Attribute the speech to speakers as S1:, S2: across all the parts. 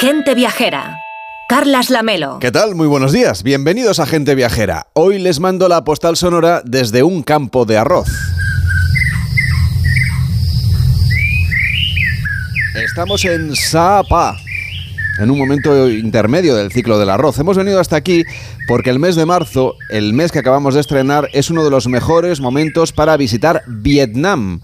S1: Gente Viajera. Carlas Lamelo.
S2: ¿Qué tal? Muy buenos días. Bienvenidos a Gente Viajera. Hoy les mando la postal sonora desde un campo de arroz. Estamos en Sapa, en un momento intermedio del ciclo del arroz. Hemos venido hasta aquí porque el mes de marzo, el mes que acabamos de estrenar, es uno de los mejores momentos para visitar Vietnam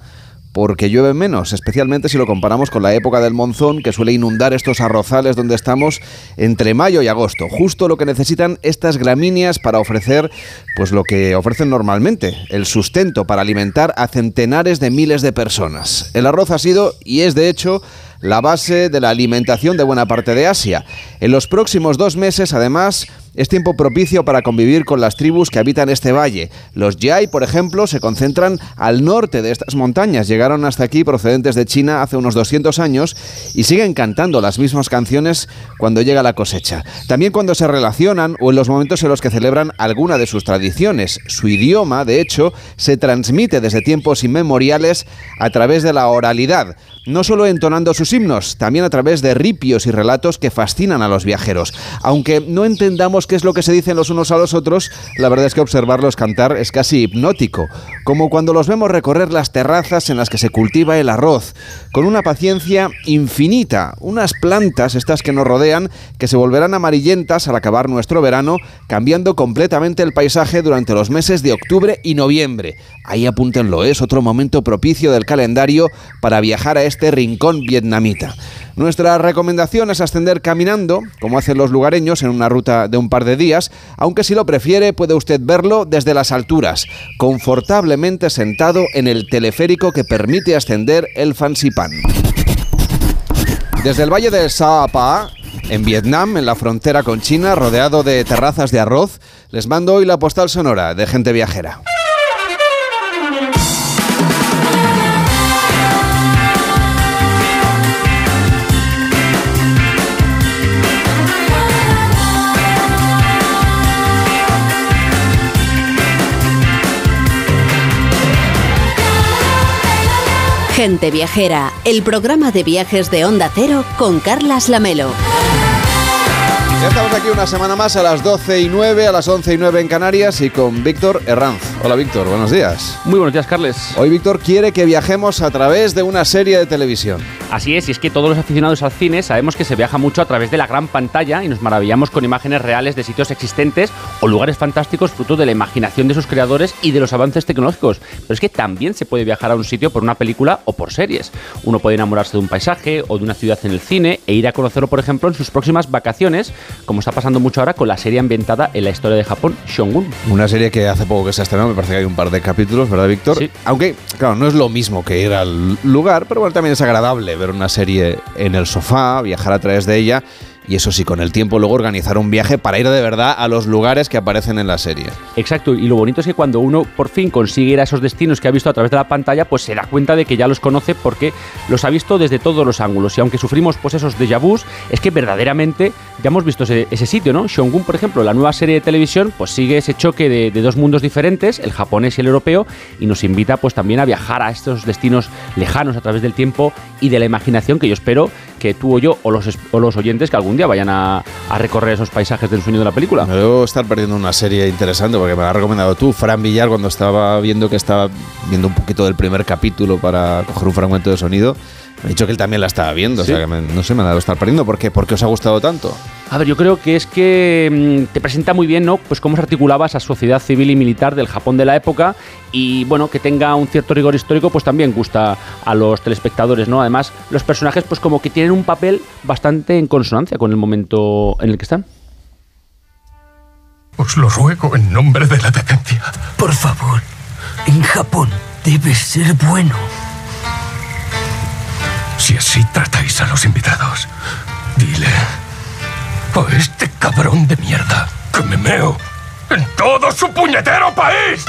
S2: porque llueve menos, especialmente si lo comparamos con la época del monzón que suele inundar estos arrozales donde estamos entre mayo y agosto. Justo lo que necesitan estas gramíneas para ofrecer pues lo que ofrecen normalmente, el sustento para alimentar a centenares de miles de personas. El arroz ha sido y es de hecho la base de la alimentación de buena parte de Asia. En los próximos dos meses, además, es tiempo propicio para convivir con las tribus que habitan este valle. Los Yai, por ejemplo, se concentran al norte de estas montañas. Llegaron hasta aquí procedentes de China hace unos 200 años y siguen cantando las mismas canciones cuando llega la cosecha. También cuando se relacionan o en los momentos en los que celebran alguna de sus tradiciones. Su idioma, de hecho, se transmite desde tiempos inmemoriales a través de la oralidad no solo entonando sus himnos, también a través de ripios y relatos que fascinan a los viajeros. Aunque no entendamos qué es lo que se dicen los unos a los otros, la verdad es que observarlos cantar es casi hipnótico, como cuando los vemos recorrer las terrazas en las que se cultiva el arroz, con una paciencia infinita, unas plantas, estas que nos rodean, que se volverán amarillentas al acabar nuestro verano, cambiando completamente el paisaje durante los meses de octubre y noviembre. Ahí apúntenlo, es otro momento propicio del calendario para viajar a este este rincón vietnamita. Nuestra recomendación es ascender caminando, como hacen los lugareños en una ruta de un par de días, aunque si lo prefiere puede usted verlo desde las alturas, confortablemente sentado en el teleférico que permite ascender el Fansipan. Desde el valle de Sa en Vietnam, en la frontera con China, rodeado de terrazas de arroz, les mando hoy la postal sonora de gente viajera.
S1: Gente Viajera, el programa de viajes de Onda Cero con Carlas Lamelo.
S2: Ya estamos aquí una semana más a las 12 y 9, a las 11 y 9 en Canarias y con Víctor Herranz. Hola Víctor, buenos días.
S3: Muy buenos días, Carles.
S2: Hoy Víctor quiere que viajemos a través de una serie de televisión.
S3: Así es, y es que todos los aficionados al cine sabemos que se viaja mucho a través de la gran pantalla y nos maravillamos con imágenes reales de sitios existentes o lugares fantásticos fruto de la imaginación de sus creadores y de los avances tecnológicos. Pero es que también se puede viajar a un sitio por una película o por series. Uno puede enamorarse de un paisaje o de una ciudad en el cine e ir a conocerlo, por ejemplo, en sus próximas vacaciones como está pasando mucho ahora con la serie ambientada en la historia de Japón, Shogun.
S2: Una serie que hace poco que se ha estrenado, me parece que hay un par de capítulos, ¿verdad, Víctor?
S3: Sí.
S2: Aunque, claro, no es lo mismo que ir al lugar, pero bueno, también es agradable ver una serie en el sofá, viajar a través de ella y eso sí, con el tiempo luego organizar un viaje para ir de verdad a los lugares que aparecen en la serie.
S3: Exacto, y lo bonito es que cuando uno por fin consigue ir a esos destinos que ha visto a través de la pantalla, pues se da cuenta de que ya los conoce porque los ha visto desde todos los ángulos. Y aunque sufrimos pues esos déjà vus, es que verdaderamente ya hemos visto ese, sitio, ¿no? Shongun, por ejemplo, la nueva serie de televisión, pues sigue ese choque de, de, dos mundos diferentes, el japonés y el europeo, y nos invita pues también a viajar a estos destinos lejanos a través del tiempo y de la imaginación que yo espero que tú o yo o los, o los oyentes que algún día vayan a, recorrer esos paisajes del sueño de la película.
S2: Me debo estar perdiendo una serie interesante porque me la recomendado tú, Fran Villar, cuando estaba viendo que estaba viendo un poquito del primer capítulo para coger un fragmento de sonido. Me ha dicho que él también la estaba viendo, o sea que no sé, me ha dado estar perdiendo. ¿Por qué? ¿Por qué os ha gustado tanto?
S3: A ver, yo creo que es que mm, te presenta muy bien, ¿no? Pues cómo se articulaba esa sociedad civil y militar del Japón de la época y, bueno, que tenga un cierto rigor histórico, pues también gusta a los telespectadores, ¿no? Además, los personajes, pues como que tienen un papel bastante en consonancia con el momento en el que están.
S4: Os lo ruego en nombre de la decencia.
S5: Por favor, en Japón debe ser bueno.
S4: Si así tratáis a los invitados, dile a este cabrón de mierda que me meo en todo su puñetero país.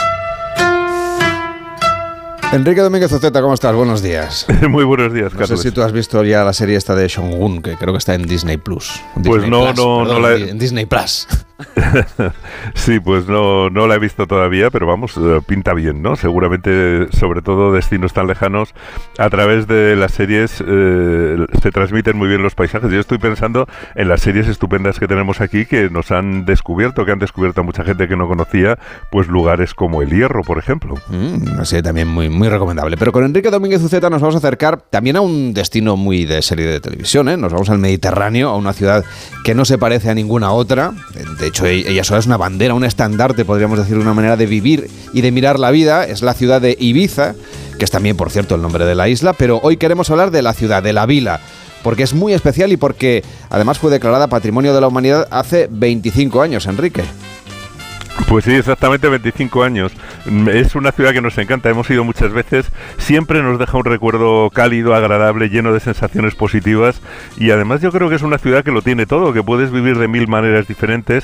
S2: Enrique Domínguez Oceta, ¿cómo estás? Buenos días.
S6: Muy buenos días,
S2: Carlos. No sé si tú has visto ya la serie esta de Shongun, que creo que está en Disney Plus.
S6: pues no, no, no
S2: la he... En Disney Plus.
S6: sí, pues no, no la he visto todavía, pero vamos, eh, pinta bien, ¿no? Seguramente, sobre todo destinos tan lejanos, a través de las series eh, se transmiten muy bien los paisajes. Yo estoy pensando en las series estupendas que tenemos aquí que nos han descubierto, que han descubierto a mucha gente que no conocía, pues lugares como El Hierro, por ejemplo.
S2: Mm, serie también muy, muy recomendable. Pero con Enrique Domínguez Uceta nos vamos a acercar también a un destino muy de serie de televisión, ¿eh? Nos vamos al Mediterráneo, a una ciudad que no se parece a ninguna otra. De hecho, e-, ella sola es una bandera, un estandarte, podríamos decir, una manera de vivir y de mirar la vida. Es la ciudad de Ibiza, que es también, por cierto, el nombre de la isla, pero hoy queremos hablar de la ciudad, de la vila porque es muy especial y porque además fue declarada Patrimonio de la Humanidad hace 25 años, Enrique.
S6: Pues sí, exactamente 25 años. Es una ciudad que nos encanta, hemos ido muchas veces, siempre nos deja un recuerdo cálido, agradable, lleno de sensaciones positivas. Y además yo creo que es una ciudad que lo tiene todo, que puedes vivir de mil maneras diferentes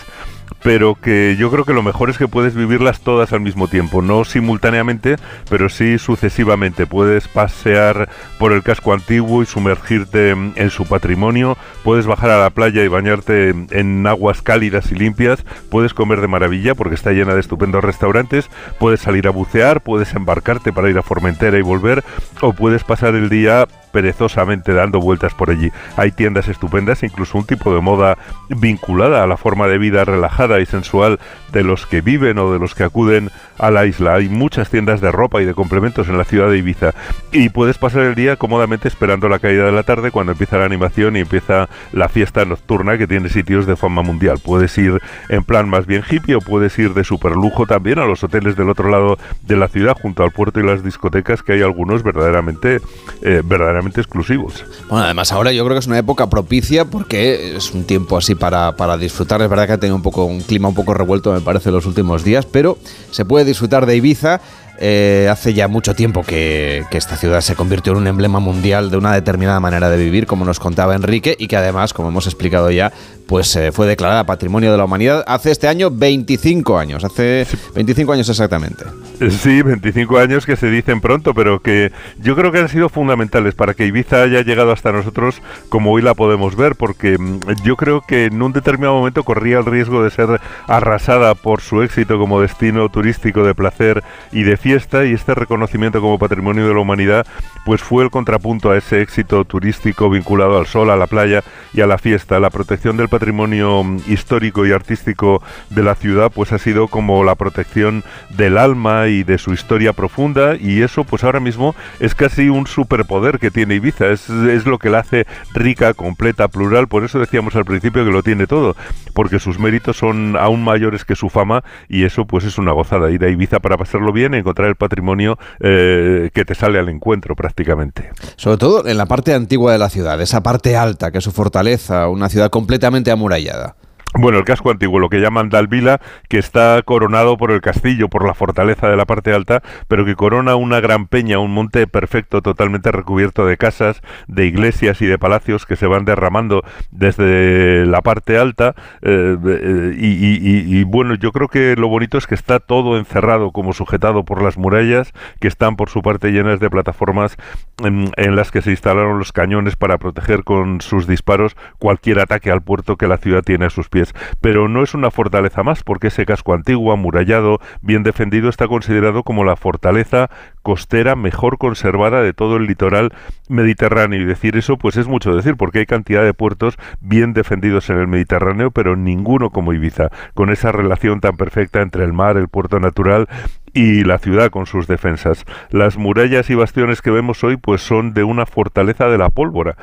S6: pero que yo creo que lo mejor es que puedes vivirlas todas al mismo tiempo, no simultáneamente, pero sí sucesivamente. Puedes pasear por el casco antiguo y sumergirte en su patrimonio, puedes bajar a la playa y bañarte en aguas cálidas y limpias, puedes comer de maravilla porque está llena de estupendos restaurantes, puedes salir a bucear, puedes embarcarte para ir a Formentera y volver, o puedes pasar el día perezosamente dando vueltas por allí. Hay tiendas estupendas, incluso un tipo de moda vinculada a la forma de vida relajada y sensual de los que viven o de los que acuden a la isla. Hay muchas tiendas de ropa y de complementos en la ciudad de Ibiza y puedes pasar el día cómodamente esperando la caída de la tarde cuando empieza la animación y empieza la fiesta nocturna que tiene sitios de fama mundial. Puedes ir en plan más bien hippie o puedes ir de super lujo también a los hoteles del otro lado de la ciudad junto al puerto y las discotecas que hay algunos verdaderamente eh, verdaderamente exclusivos.
S2: Bueno, además ahora yo creo que es una época propicia porque es un tiempo así para, para disfrutar. Es verdad que ha tenido un poco un clima un poco revuelto me parece los últimos días, pero se puede disfrutar de Ibiza eh, hace ya mucho tiempo que, esta ciudad se convirtió en un emblema mundial de una determinada manera de vivir, como nos contaba Enrique, y que además, como hemos explicado ya, pues eh, fue declarada Patrimonio de la Humanidad hace este año 25 años, hace 25 años exactamente.
S6: Sí, 25 años que se dicen pronto, pero que yo creo que han sido fundamentales para que Ibiza haya llegado hasta nosotros como hoy la podemos ver, porque mm, yo creo que en un determinado momento corría el riesgo de ser arrasada por su éxito como destino turístico de placer y de fiesta y este reconocimiento como patrimonio de la humanidad pues fue el contrapunto a ese éxito turístico vinculado al sol, a la playa y a la fiesta. La protección del patrimonio mm, histórico y artístico de la ciudad pues ha sido como la protección del alma y de su historia profunda y eso pues ahora mismo es casi un superpoder que tiene Ibiza, es, lo que la hace rica, completa, plural, por eso decíamos al principio que lo tiene todo, porque sus méritos son aún mayores que su fama y eso pues es una gozada. Ir a Ibiza para pasarlo bien y encontrar el patrimonio eh, que te sale al encuentro prácticamente.
S2: Sobre todo en la parte antigua de la ciudad, esa parte alta que es su fortaleza, una ciudad completamente amurallada.
S6: Bueno, el casco antiguo, lo que llaman Dalvila, que está coronado por el castillo, por la fortaleza de la parte alta, pero que corona una gran peña, un monte perfecto, totalmente recubierto de casas, de iglesias y de palacios que se van derramando desde la parte alta. Eh, eh, y, bueno, yo creo que lo bonito es que está todo encerrado, como sujetado por las murallas, que están por su parte llenas de plataformas en, en las que se instalaron los cañones para proteger con sus disparos cualquier ataque al puerto que la ciudad tiene a sus pies pero no es una fortaleza más, porque ese casco antiguo, amurallado, bien defendido, está considerado como la fortaleza costera mejor conservada de todo el litoral mediterráneo. Y decir eso, pues es mucho decir, porque hay cantidad de puertos bien defendidos en el Mediterráneo, pero ninguno como Ibiza, con esa relación tan perfecta entre el mar, el puerto natural y la ciudad con sus defensas. Las murallas y bastiones que vemos hoy pues son de una fortaleza de la pólvora,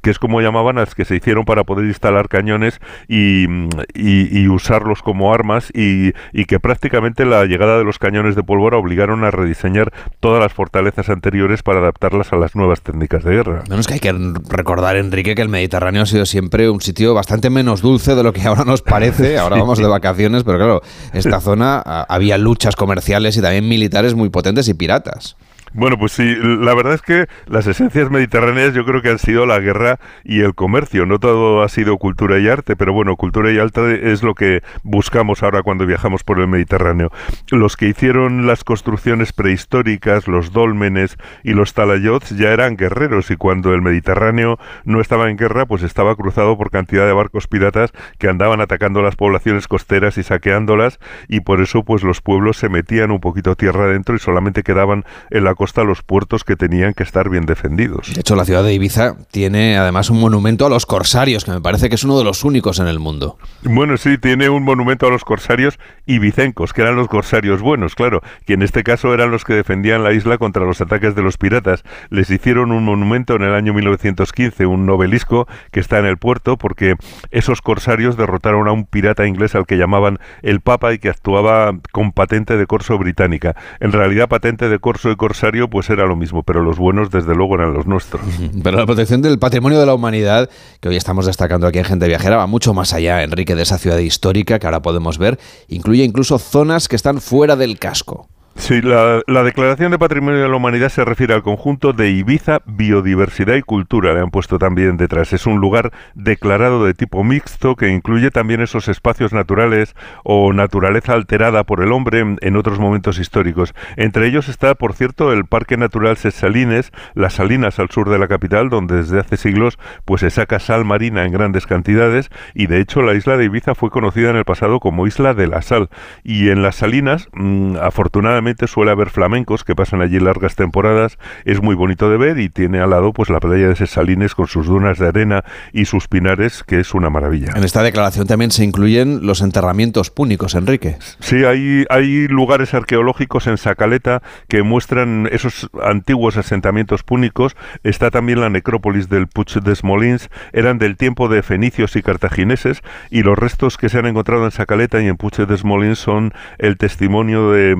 S6: que es como llamaban a las que se hicieron para poder instalar cañones y, y, usarlos como armas y, y, que prácticamente la llegada de los cañones de pólvora obligaron a rediseñar todas las fortalezas anteriores para adaptarlas a las nuevas técnicas de guerra.
S2: No, es que hay que recordar, Enrique, que el Mediterráneo ha sido siempre un sitio bastante menos dulce de lo que ahora nos parece. Ahora vamos de vacaciones, pero claro, esta zona había luchas comerciales y también militares muy potentes y piratas.
S6: Bueno, pues sí, la verdad es que las esencias mediterráneas yo creo que han sido la guerra y el comercio. No todo ha sido cultura y arte, pero bueno, cultura y arte es lo que buscamos ahora cuando viajamos por el Mediterráneo. Los que hicieron las construcciones prehistóricas, los dólmenes y los talayots ya eran guerreros y cuando el Mediterráneo no estaba en guerra, pues estaba cruzado por cantidad de barcos piratas que andaban atacando las poblaciones costeras y saqueándolas y por eso pues los pueblos se metían un poquito tierra adentro y solamente quedaban en la costa los puertos que tenían que estar bien defendidos.
S2: De hecho, la ciudad de Ibiza tiene además un monumento a los corsarios, que me parece que es uno de los únicos en el mundo.
S6: Bueno, sí, tiene un monumento a los corsarios ibicencos, que eran los corsarios buenos, claro, que en este caso eran los que defendían la isla contra los ataques de los piratas. Les hicieron un monumento en el año 1915, un novelisco que está en el puerto, porque esos corsarios derrotaron a un pirata inglés al que llamaban el Papa y que actuaba con patente de corso británica. En realidad, patente de corso y corsario pues era lo mismo, pero los buenos desde luego eran los nuestros.
S2: Pero la protección del patrimonio de la humanidad, que hoy estamos destacando aquí en Gente Viajera, va mucho más allá, Enrique, de esa ciudad histórica que ahora podemos ver. Incluye incluso zonas que están fuera del casco.
S6: Sí, la, Declaración de Patrimonio de la Humanidad se refiere al conjunto de Ibiza, biodiversidad y cultura, le han puesto también detrás. Es un lugar declarado de tipo mixto que incluye también esos espacios naturales o naturaleza alterada por el hombre en, otros momentos históricos. Entre ellos está, por cierto, el Parque Natural Salines, las Salinas al sur de la capital, donde desde hace siglos pues se saca sal marina en grandes cantidades y de hecho la isla de Ibiza fue conocida en el pasado como Isla de la Sal. Y en las Salinas, mm, afortunadamente, suele haber flamencos que pasan allí largas temporadas, es muy bonito de ver y tiene al lado pues la playa de Sesalines con sus dunas de arena y sus pinares, que es una maravilla.
S2: En esta declaración también se incluyen los enterramientos púnicos, Enrique.
S6: Sí, hay, hay lugares arqueológicos en Sacaleta que muestran esos antiguos asentamientos púnicos. Está también la necrópolis del Puig de Smolins, eran del tiempo de fenicios y cartagineses y los restos que se han encontrado en Sacaleta y en Puig de Smolins son el testimonio de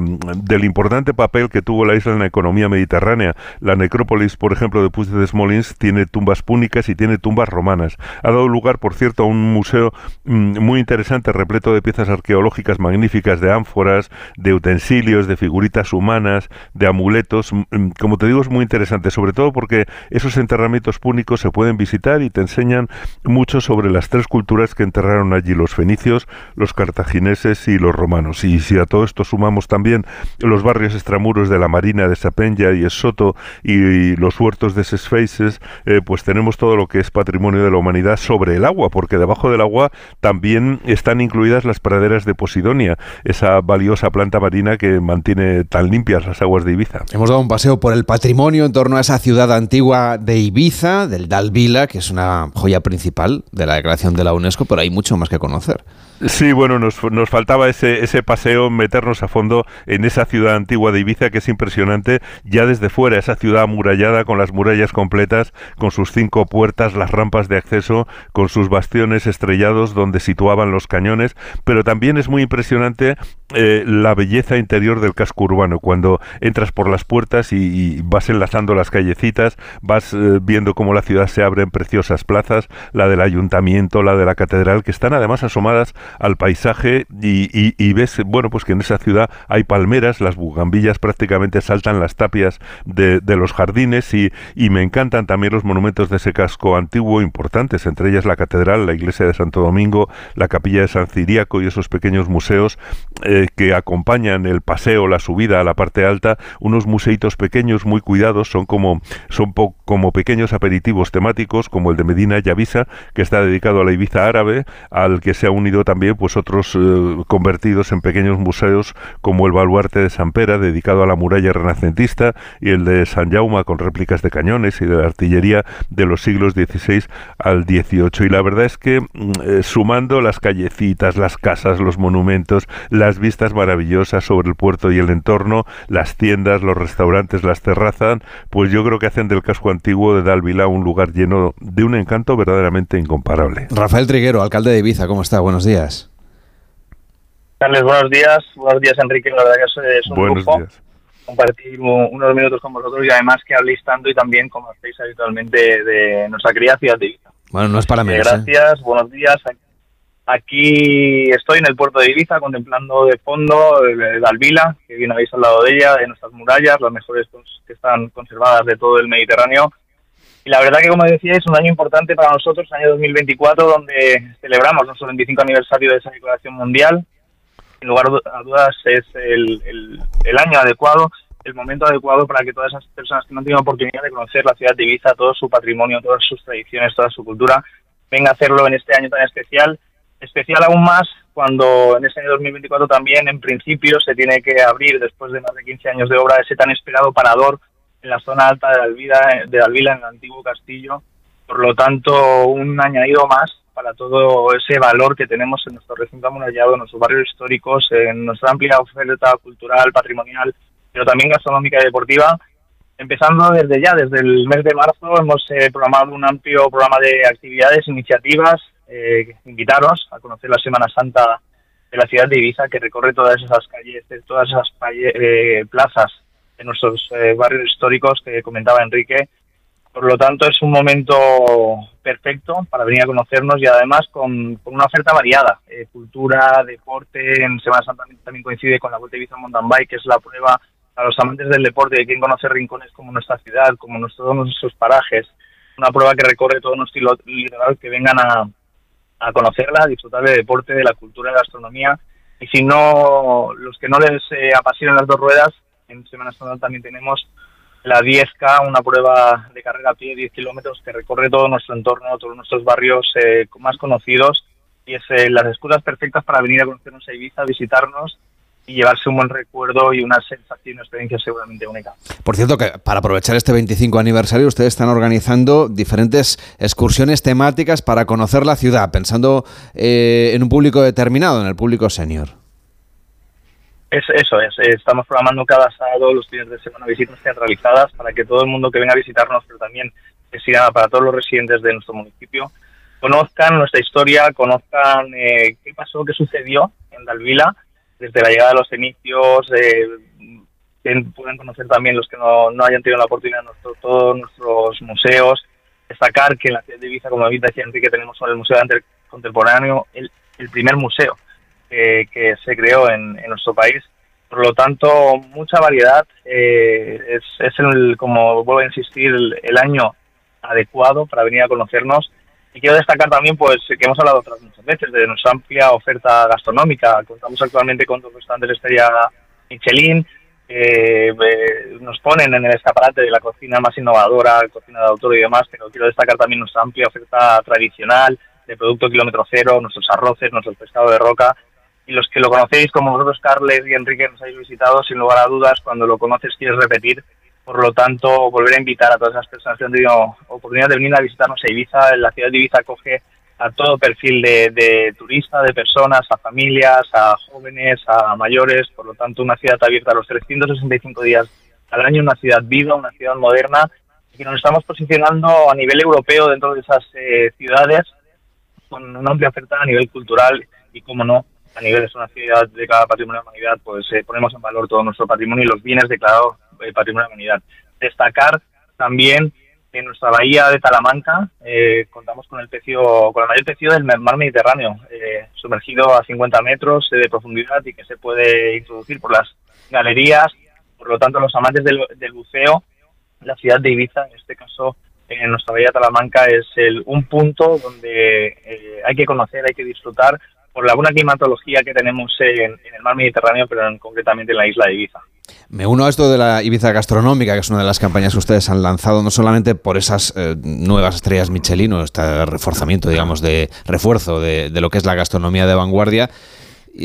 S6: del importante papel que tuvo la isla en la economía mediterránea. La necrópolis, por ejemplo, de Puig de Smolins tiene tumbas púnicas y tiene tumbas romanas. Ha dado lugar, por cierto, a un museo mm, muy interesante, repleto de piezas arqueológicas magníficas, de ánforas, de utensilios, de figuritas humanas, de amuletos. Mm, mm, como te digo, es muy interesante, sobre todo porque esos enterramientos púnicos se pueden visitar y te enseñan mucho sobre las tres culturas que enterraron allí, los fenicios, los cartagineses y los romanos. Y si a todo esto sumamos también los barrios extramuros de la Marina de Sapenya y Soto y, los huertos de Sesfeises, eh, pues tenemos todo lo que es patrimonio de la humanidad sobre el agua, porque debajo del agua también están incluidas las praderas de Posidonia, esa valiosa planta marina que mantiene tan limpias las aguas de Ibiza.
S2: Hemos dado un paseo por el patrimonio en torno a esa ciudad antigua de Ibiza, del Dalvila, que es una joya principal de la declaración de la UNESCO, pero hay mucho más que conocer.
S6: Sí, bueno, nos, nos faltaba ese, ese paseo, meternos a fondo en esa ciudad antigua de Ibiza que es impresionante ya desde fuera, esa ciudad amurallada con las murallas completas, con sus cinco puertas, las rampas de acceso, con sus bastiones estrellados donde situaban los cañones, pero también es muy impresionante eh, la belleza interior del casco urbano, cuando entras por las puertas y, vas enlazando las callecitas, vas eh, viendo cómo la ciudad se abre en preciosas plazas, la del ayuntamiento, la de la catedral, que están además asomadas al paisaje y, ves, bueno, pues que en esa ciudad hay palmeras, las bugambillas prácticamente saltan las tapias de, los jardines y, me encantan también los monumentos de ese casco antiguo importantes, entre ellas la catedral, la iglesia de Santo Domingo, la capilla de San Ciriaco y esos pequeños museos eh, que acompañan el paseo, la subida a la parte alta, unos museitos pequeños muy cuidados, son como, son como pequeños aperitivos temáticos, como el de Medina Yavisa, que está dedicado a la Ibiza árabe, al que se ha unido también pues otros eh, convertidos en pequeños museos como el baluarte de San Pera dedicado a la muralla renacentista y el de San Jaume con réplicas de cañones y de la artillería de los siglos XVI al XVIII y la verdad es que mm, eh, sumando las callecitas, las casas, los monumentos, las vistas maravillosas sobre el puerto y el entorno, las tiendas, los restaurantes, las terrazas, pues yo creo que hacen del casco antiguo de Dalvila un lugar lleno de un encanto verdaderamente incomparable.
S2: Rafael Triguero, alcalde de Ibiza, ¿cómo está? Buenos días.
S7: Carles, buenos días. Buenos días, Enrique. La verdad que es un buenos días. compartir unos minutos con vosotros y además que habléis tanto y también como hacéis habitualmente de nuestra querida ciudad de Ibiza.
S2: Bueno, no es para
S7: menos. ¿eh? gracias, buenos días. Aquí estoy en el puerto de Ibiza contemplando de fondo la Alvila, que bien habéis hablado de ella, de nuestras murallas, las mejores que están conservadas de todo el Mediterráneo. Y la verdad que, como decía, es un año importante para nosotros, año 2024, donde celebramos nuestro 25 aniversario de esa declaración mundial. En lugar a dudas es el, el año adecuado el momento adecuado para que todas esas personas que no tenido oportunidad de conocer la ciudad de Ibiza, todo su patrimonio, todas sus tradiciones, toda su cultura, venga a hacerlo en este año tan especial. Especial aún más cuando en este año 2024 también, en principio, se tiene que abrir, después de más de 15 años de obra, ese tan esperado parador en la zona alta de Alvila, de Alvila en el antiguo castillo. Por lo tanto, un añadido más para todo ese valor que tenemos en nuestro recinto amurallado, en nuestros barrios históricos, en nuestra amplia oferta cultural, patrimonial pero también gastronómica y deportiva. Empezando desde ya, desde el mes de marzo, hemos eh, programado un amplio programa de actividades, iniciativas. Eh, invitaros a conocer la Semana Santa de la ciudad de Ibiza, que recorre todas esas calles, todas esas eh, plazas de nuestros barrios históricos que comentaba Enrique. Por lo tanto, es un momento perfecto para venir a conocernos y además con, una oferta variada. cultura, deporte, en Semana Santa también coincide con la Vuelta Ibiza Mountain Bike, que es la prueba a los amantes del deporte y quien conoce rincones como nuestra ciudad, como nuestro, todos nuestros parajes, una prueba que recorre todo nuestro litoral, que vengan a, a conocerla, a disfrutar del deporte, de la cultura, de la gastronomía. Y si no, los que no les eh, apasionan las dos ruedas, en Semana Santa también tenemos la 10K, una prueba de carrera a pie, 10 kilómetros, que recorre todo nuestro entorno, todos nuestros barrios eh, más conocidos. Y es eh, las excusas perfectas para venir a conocernos a Ibiza, visitarnos y llevarse un buen recuerdo y una sensación, una experiencia seguramente única.
S2: Por cierto, que para aprovechar este 25 aniversario, ustedes están organizando diferentes excursiones temáticas para conocer la ciudad, pensando eh, en un público determinado, en el público senior.
S7: Es, eso es, estamos programando cada sábado los días de semana visitas teatralizadas para que todo el mundo que venga a visitarnos, pero también que para todos los residentes de nuestro municipio, conozcan nuestra historia, conozcan eh, qué pasó, qué sucedió en Dalvila desde la llegada de los inicios, eh, pueden conocer también los que no, no hayan tenido la oportunidad de todos nuestros museos. Destacar que en la ciudad de Ibiza, como decía Enrique, tenemos el Museo Contemporáneo, el, primer museo que se creó en, nuestro país. Por lo tanto, mucha variedad. Eh, es, es el, como vuelvo a insistir, el año adecuado para venir a conocernos y quiero destacar también, pues, que hemos hablado otras muchas veces de nuestra amplia oferta gastronómica. Contamos actualmente con dos restaurantes estrella Michelin. Eh, nos ponen en el escaparate de la cocina más innovadora, cocina de autor y demás, pero quiero destacar también nuestra amplia oferta tradicional de producto kilómetro cero, nuestros arroces, nuestro pescado de roca. Y los que lo conocéis, como vosotros, Carles y Enrique, nos habéis visitado, sin lugar a dudas, cuando lo conoces quieres repetir por lo tanto, volver a invitar a todas esas personas que han tenido oportunidad de venir a visitarnos a Ibiza. La ciudad de Ibiza acoge a todo perfil de, de turista, de personas, a familias, a jóvenes, a mayores. Por lo tanto, una ciudad abierta a los 365 días al año, una ciudad viva, una ciudad moderna y que nos estamos posicionando a nivel europeo dentro de esas eh, ciudades con una amplia oferta a nivel cultural y, como no, a nivel de una ciudad de cada patrimonio de la humanidad, pues eh, ponemos en valor todo nuestro patrimonio y los bienes declarados eh, patrimonio de la humanidad. Destacar también que en nuestra bahía de Talamanca eh, contamos con el pecio, con el mayor pecio del mar Mediterráneo, eh, sumergido a 50 metros de profundidad y que se puede introducir por las galerías. Por lo tanto, los amantes del, buceo, la ciudad de Ibiza, en este caso, en nuestra bahía de Talamanca, es el, un punto donde hay que conocer, hay que disfrutar por la buena climatología que tenemos en, el mar Mediterráneo, pero concretamente en la isla de Ibiza.
S2: Me uno a esto de la Ibiza gastronómica, que es una de las campañas que ustedes han lanzado, no solamente por esas eh, nuevas estrellas Michelin o este reforzamiento, digamos, de refuerzo de, lo que es la gastronomía de vanguardia,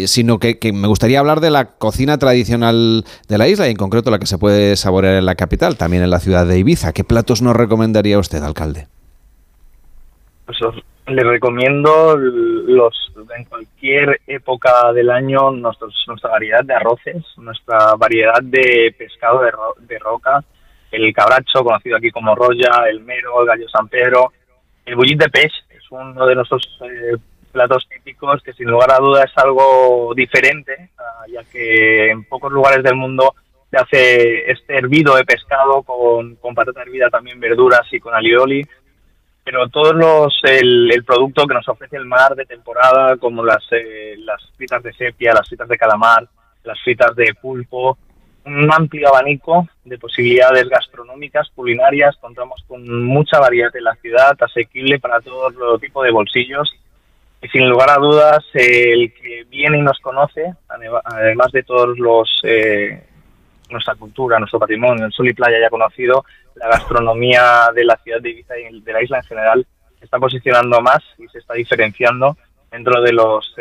S2: sino que, me gustaría hablar de la cocina tradicional de la isla y en concreto la que se puede saborear en la capital, también en la ciudad de Ibiza. ¿Qué platos nos recomendaría usted, alcalde?
S7: Pues les recomiendo los en cualquier época del año nuestra variedad de arroces, nuestra variedad de pescado de, roca, el cabracho, conocido aquí como roya, el mero, el gallo San Pedro, el bullit de pez, es uno de nuestros eh, platos típicos que sin lugar a duda es algo diferente, ah, ya que en pocos lugares del mundo se hace este hervido de pescado con, con patata hervida, también verduras y con alioli pero todos los el, el, producto que nos ofrece el mar de temporada, como las, eh, las fritas de sepia, las fritas de calamar, las fritas de pulpo, un amplio abanico de posibilidades gastronómicas, culinarias, contamos con mucha variedad en la ciudad, asequible para todo tipo de bolsillos. Y sin lugar a dudas el que viene y nos conoce, además de todos los eh, nuestra cultura, nuestro patrimonio, el sol y playa ya conocido, la gastronomía de la ciudad de Ibiza y de la isla en general se está posicionando más y se está diferenciando dentro de los,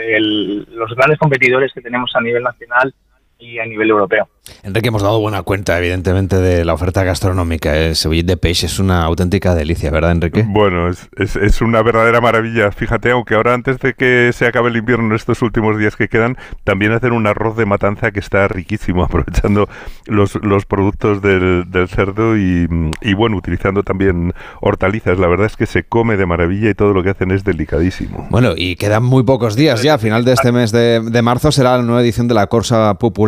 S7: los grandes competidores que tenemos a nivel nacional y a nivel europeo.
S2: Enrique, hemos dado buena cuenta, evidentemente, de la oferta gastronómica. El cebollit de peixe es una auténtica delicia, ¿verdad, Enrique?
S6: Bueno, es, es, una verdadera maravilla. Fíjate, aunque ahora antes de que se acabe el invierno, estos últimos días que quedan, también hacer un arroz de matanza que está riquísimo, aprovechando los, los productos del, del cerdo y, y, bueno, utilizando también hortalizas. La verdad es que se come de maravilla y todo lo que hacen es delicadísimo.
S2: Bueno, y quedan muy pocos días ya. A final de este mes de, de marzo será la nueva edición de la Corsa Popular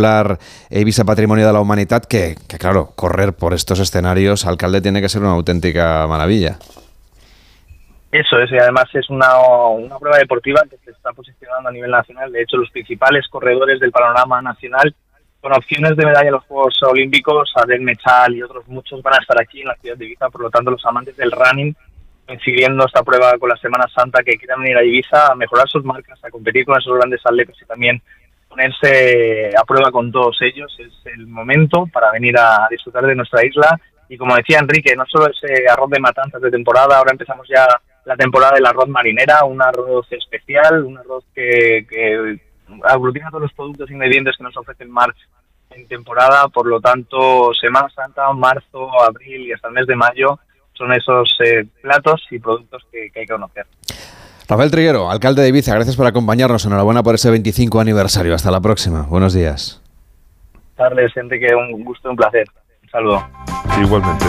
S2: Ibiza Patrimonio de la Humanidad, que, claro, correr por estos escenarios, alcalde, tiene que ser una auténtica maravilla.
S7: Eso es, y además es una, una prueba deportiva que se está posicionando a nivel nacional. De hecho, los principales corredores del panorama nacional con opciones de medalla en los Juegos Olímpicos, Adel Mechal y otros muchos van a estar aquí en la ciudad de Ibiza. Por lo tanto, los amantes del running, coincidiendo esta prueba con la Semana Santa, que quieran venir a Ibiza a mejorar sus marcas, a competir con esos grandes atletas y también ponerse a prueba con todos ellos. Es el momento para venir a disfrutar de nuestra isla. Y como decía Enrique, no solo ese arroz de matanzas de temporada, ahora empezamos ya la temporada del arroz marinera, un arroz especial, un arroz que, que aglutina todos los productos e ingredientes que nos ofrece el mar en temporada. Por lo tanto, Semana Santa, marzo, abril y hasta el mes de mayo son esos eh, platos y productos que hay que conocer.
S2: Rafael Triguero, alcalde de Ibiza, gracias por acompañarnos. Enhorabuena por ese 25 aniversario. Hasta la próxima. Buenos días.
S7: Carles, que un gusto, un placer. Un saludo.
S6: Igualmente.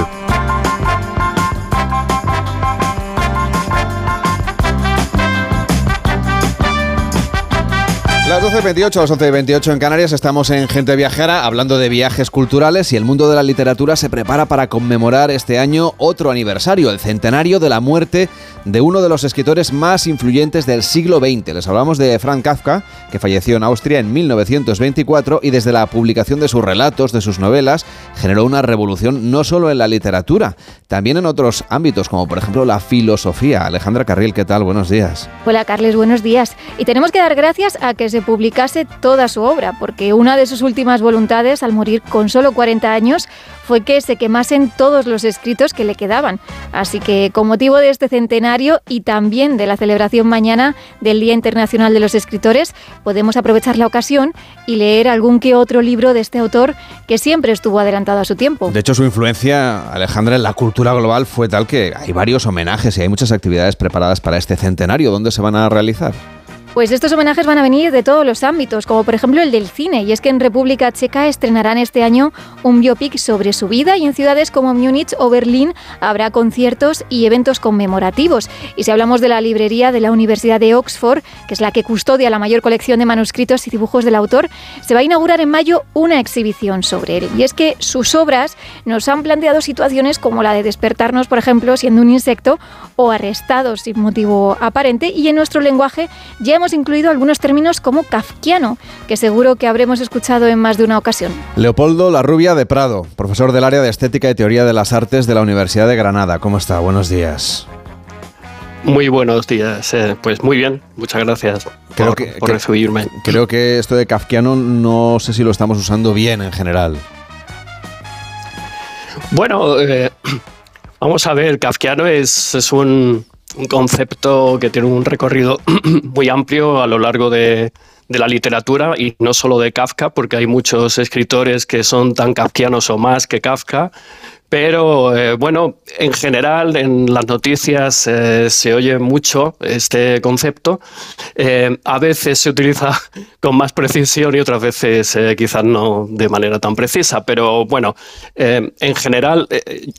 S2: Las 12.28, las 11.28 en Canarias, estamos en Gente Viajera hablando de viajes culturales y el mundo de la literatura se prepara para conmemorar este año otro aniversario, el centenario de la muerte de uno de los escritores más influyentes del siglo XX. Les hablamos de Frank Kafka, que falleció en Austria en 1924 y desde la publicación de sus relatos, de sus novelas, generó una revolución no solo en la literatura, también en otros ámbitos, como por ejemplo la filosofía. Alejandra Carril, ¿qué tal? Buenos días.
S8: Hola Carles, buenos días. Y tenemos que dar gracias a que se publicase toda su obra, porque una de sus últimas voluntades al morir con solo 40 años fue que se quemasen todos los escritos que le quedaban. Así que con motivo de este centenario y también de la celebración mañana del Día Internacional de los Escritores, podemos aprovechar la ocasión y leer algún que otro libro de este autor que siempre estuvo adelantado a su tiempo.
S2: De hecho, su influencia, Alejandra, en la cultura global fue tal que hay varios homenajes y hay muchas actividades preparadas para este centenario. ¿Dónde se van a realizar?
S8: Pues estos homenajes van a venir de todos los ámbitos, como por ejemplo el del cine, y es que en República Checa estrenarán este año un biopic sobre su vida y en ciudades como Múnich o Berlín habrá conciertos y eventos conmemorativos. Y si hablamos de la librería de la Universidad de Oxford, que es la que custodia la mayor colección de manuscritos y dibujos del autor, se va a inaugurar en mayo una exhibición sobre él. Y es que sus obras nos han planteado situaciones como la de despertarnos, por ejemplo, siendo un insecto o arrestados sin motivo aparente, y en nuestro lenguaje ya hemos incluido algunos términos como kafkiano, que seguro que habremos escuchado en más de una ocasión.
S2: Leopoldo La Rubia de Prado, profesor del área de Estética y Teoría de las Artes de la Universidad de Granada. ¿Cómo está? Buenos días.
S9: Muy buenos días, eh, pues muy bien, muchas gracias por, recibirme.
S2: Creo que esto de kafkiano no sé si lo estamos usando bien en general.
S9: Bueno, eh, vamos a ver, kafkiano es, es un, un concepto que tiene un recorrido muy amplio a lo largo de, la literatura y no solo de Kafka, porque hay muchos escritores que son tan kafkianos o más que Kafka, pero eh, bueno, en general en las noticias eh, se oye mucho este concepto. Eh, a veces se utiliza con más precisión y otras veces quizás no de manera tan precisa. Pero bueno, en general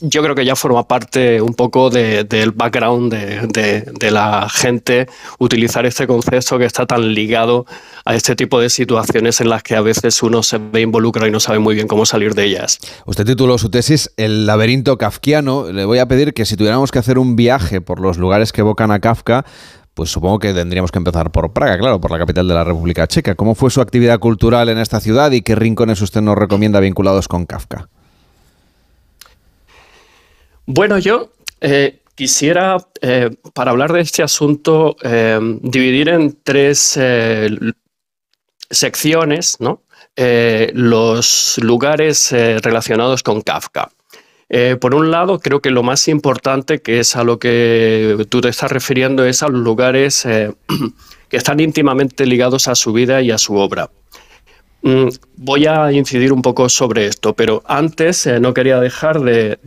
S9: yo creo que ya forma parte un poco del background de, de, la gente utilizar este concepto que está tan ligado a este tipo de situaciones en las que a veces uno se ve involucrado y no sabe muy bien cómo salir de ellas.
S2: Usted tituló su tesis El laberinto kafkiano. Le voy a pedir que si tuviéramos que hacer un viaje por los lugares que evocan a Kafka, pues supongo que tendríamos que empezar por Praga, claro, por la capital de la República Checa. ¿Cómo fue su actividad cultural en esta ciudad y qué rincones usted nos recomienda vinculados con Kafka?
S9: Bueno, yo eh, quisiera, eh, para hablar de este asunto, eh, dividir en tres secciones ¿no? los lugares relacionados con Kafka. Eh, por un lado, creo que lo más importante, que es a lo que tú te estás refiriendo, es a los lugares eh, que están íntimamente ligados a su vida y a su obra. Mm, voy a incidir un poco sobre esto, pero antes eh, no quería dejar de,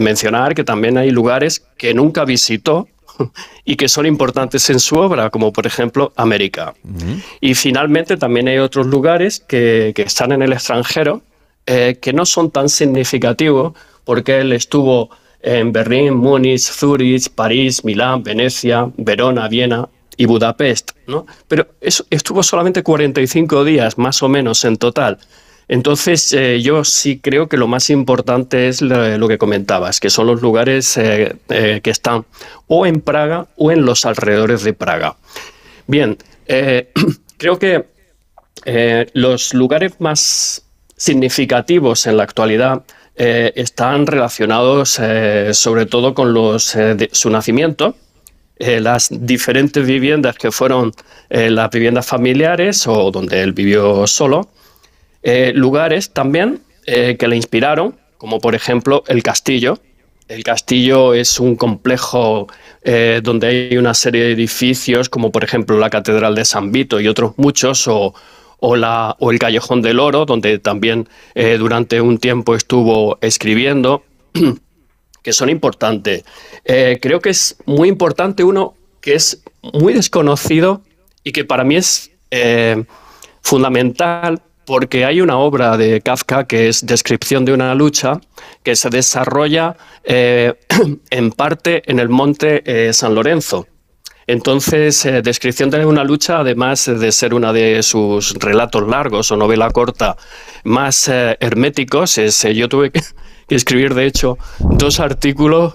S9: mencionar que también hay lugares que nunca visitó y que son importantes en su obra, como por ejemplo América. Y finalmente también hay otros lugares que, están en el extranjero que no son tan significativos porque él estuvo en Berlín, Múnich, Zurich, París, Milán, Venecia, Verona, Viena y Budapest, ¿no? Pero estuvo solamente 45 días, más o menos, en total. Entonces, eh, yo sí creo que lo más importante es lo, que comentabas, que son los lugares eh, eh, que están o en Praga o en los alrededores de Praga. Bien, creo que los lugares más significativos en la actualidad eh, están relacionados eh, sobre todo con los, eh, su nacimiento, las diferentes viviendas que fueron las viviendas familiares o donde él vivió solo, lugares también que le inspiraron, como por ejemplo el castillo. El castillo es un complejo donde hay una serie de edificios, como por ejemplo la Catedral de San Vito y otros muchos, o, o, la, o el Callejón del Oro, donde también eh, durante un tiempo estuvo escribiendo, que son importantes. Eh, creo que es muy importante uno que es muy desconocido y que para mí es eh, fundamental porque hay una obra de Kafka que es Descripción de una lucha que se desarrolla en parte en el monte San Lorenzo. Entonces, eh, descripción de una lucha, además de ser una de sus relatos largos o novela corta más eh, herméticos, es, eh, yo tuve que, escribir, de hecho, dos artículos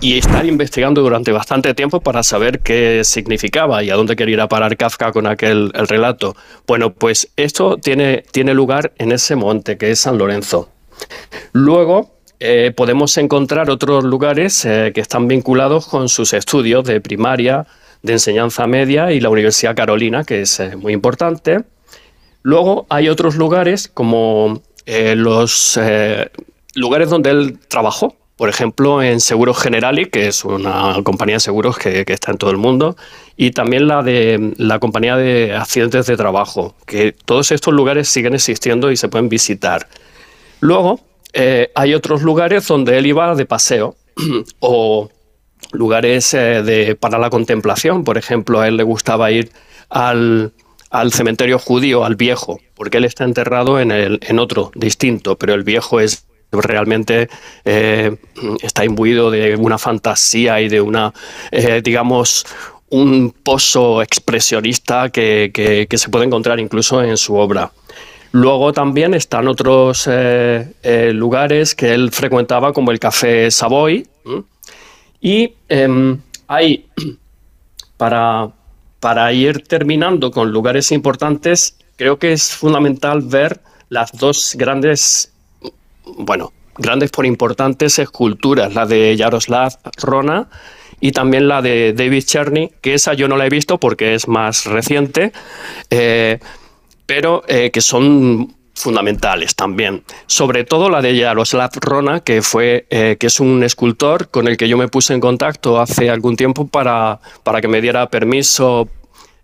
S9: y estar investigando durante bastante tiempo para saber qué significaba y a dónde quería ir a parar Kafka con aquel el relato. Bueno, pues esto tiene, tiene lugar en ese monte que es San Lorenzo. Luego, eh, podemos encontrar otros lugares eh, que están vinculados con sus estudios de primaria, de enseñanza media y la Universidad Carolina, que es eh, muy importante. Luego hay otros lugares como los lugares donde él trabajó, por ejemplo, en Seguros Generali, que es una compañía de seguros que, que, está en todo el mundo, y también la de la compañía de accidentes de trabajo, que todos estos lugares siguen existiendo y se pueden visitar. Luego, eh, hay otros lugares donde él iba de paseo o lugares eh, para la contemplación. Por ejemplo, a él le gustaba ir al, cementerio judío, al viejo, porque él está enterrado en, el, en otro distinto, pero el viejo es realmente eh, está imbuido de una fantasía y de una, digamos, un pozo expresionista que, se puede encontrar incluso en su obra. Luego también están otros eh, eh, lugares que él frecuentaba, como el Café Savoy. Y em, hay, para, para ir terminando con lugares importantes, creo que es fundamental ver las dos grandes, bueno, grandes por importantes esculturas, la de Yaroslav Rona y también la de David Cherny, que esa yo no la he visto porque es más reciente. Eh, pero eh, que son fundamentales también. Sobre todo la de Jaroslav Rona, que, fue, eh, que es un escultor con el que yo me puse en contacto hace algún tiempo para, para que me diera permiso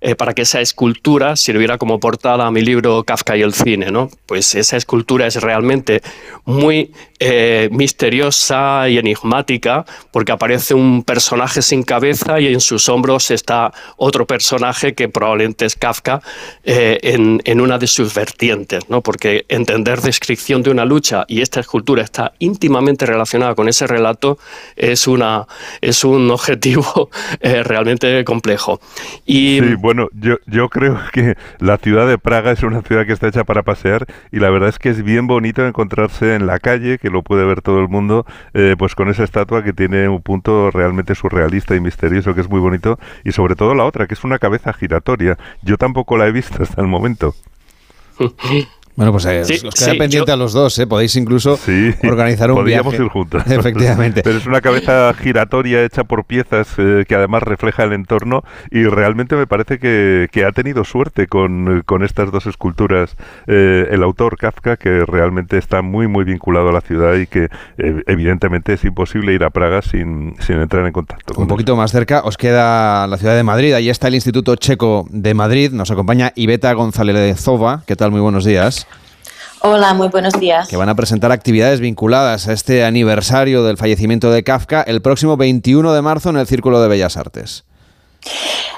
S9: eh, para que esa escultura sirviera como portada a mi libro Kafka y el cine, ¿no? Pues esa escultura es realmente muy eh, misteriosa y enigmática porque aparece un personaje sin cabeza y en sus hombros está otro personaje que probablemente es Kafka eh, en, una de sus vertientes, ¿no? Porque entender descripción de una lucha y esta escultura está íntimamente relacionada con ese relato es, una, es un objetivo realmente complejo.
S6: Y, Bueno, yo, yo creo que la ciudad de Praga es una ciudad que está hecha para pasear y la verdad es que es bien bonito encontrarse en la calle, que lo puede ver todo el mundo, eh, pues con esa estatua que tiene un punto realmente surrealista y misterioso, que es muy bonito, y sobre todo la otra, que es una cabeza giratoria. Yo tampoco la he visto hasta el momento.
S2: Bueno, pues eh, os queda pendiente a los dos, ¿eh? Podéis incluso organizar un
S6: podríamos ir juntos.
S2: Efectivamente.
S6: Pero es una cabeza giratoria hecha por piezas eh, que además refleja el entorno y realmente me parece que, ha tenido suerte con, estas dos esculturas eh, el autor Kafka, que realmente está muy, muy vinculado a la ciudad y que evidentemente es imposible ir a Praga sin, sin entrar en contacto.
S2: un poquito más cerca os queda la ciudad de Madrid. Ahí está el Instituto Checo de Madrid. Nos acompaña Iveta González de Zova. ¿Qué tal? Muy buenos días.
S10: Hola, muy buenos días.
S2: Que van a presentar actividades vinculadas a este aniversario del fallecimiento de Kafka el próximo 21 de marzo en el Círculo de Bellas Artes.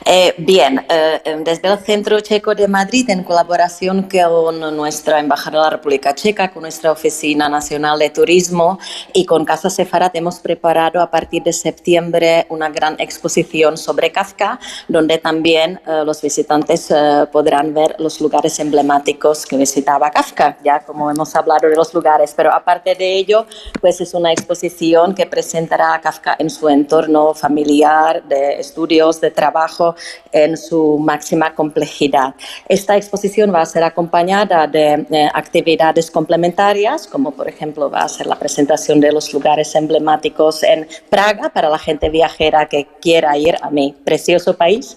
S10: Eh, bien, eh, em, desde el Centro Checo de Madrid, en colaboración con nuestra Embajada de la República Checa, con nuestra Oficina Nacional de Turismo y con Casa Sefarat, hemos preparado a partir de septiembre una gran exposición sobre Kafka, donde también eh, los visitantes podrán ver los lugares emblemáticos que visitaba Kafka, ya como hemos hablado de los lugares, pero aparte de ello, pues es una exposición que presentará a Kafka en su entorno familiar, de estudios, de trabajo en su máxima complejidad. Esta exposición va a ser acompañada de, actividades complementarias, como por ejemplo va a ser la presentación de los lugares emblemáticos en Praga para la gente viajera que quiera ir a mi precioso país.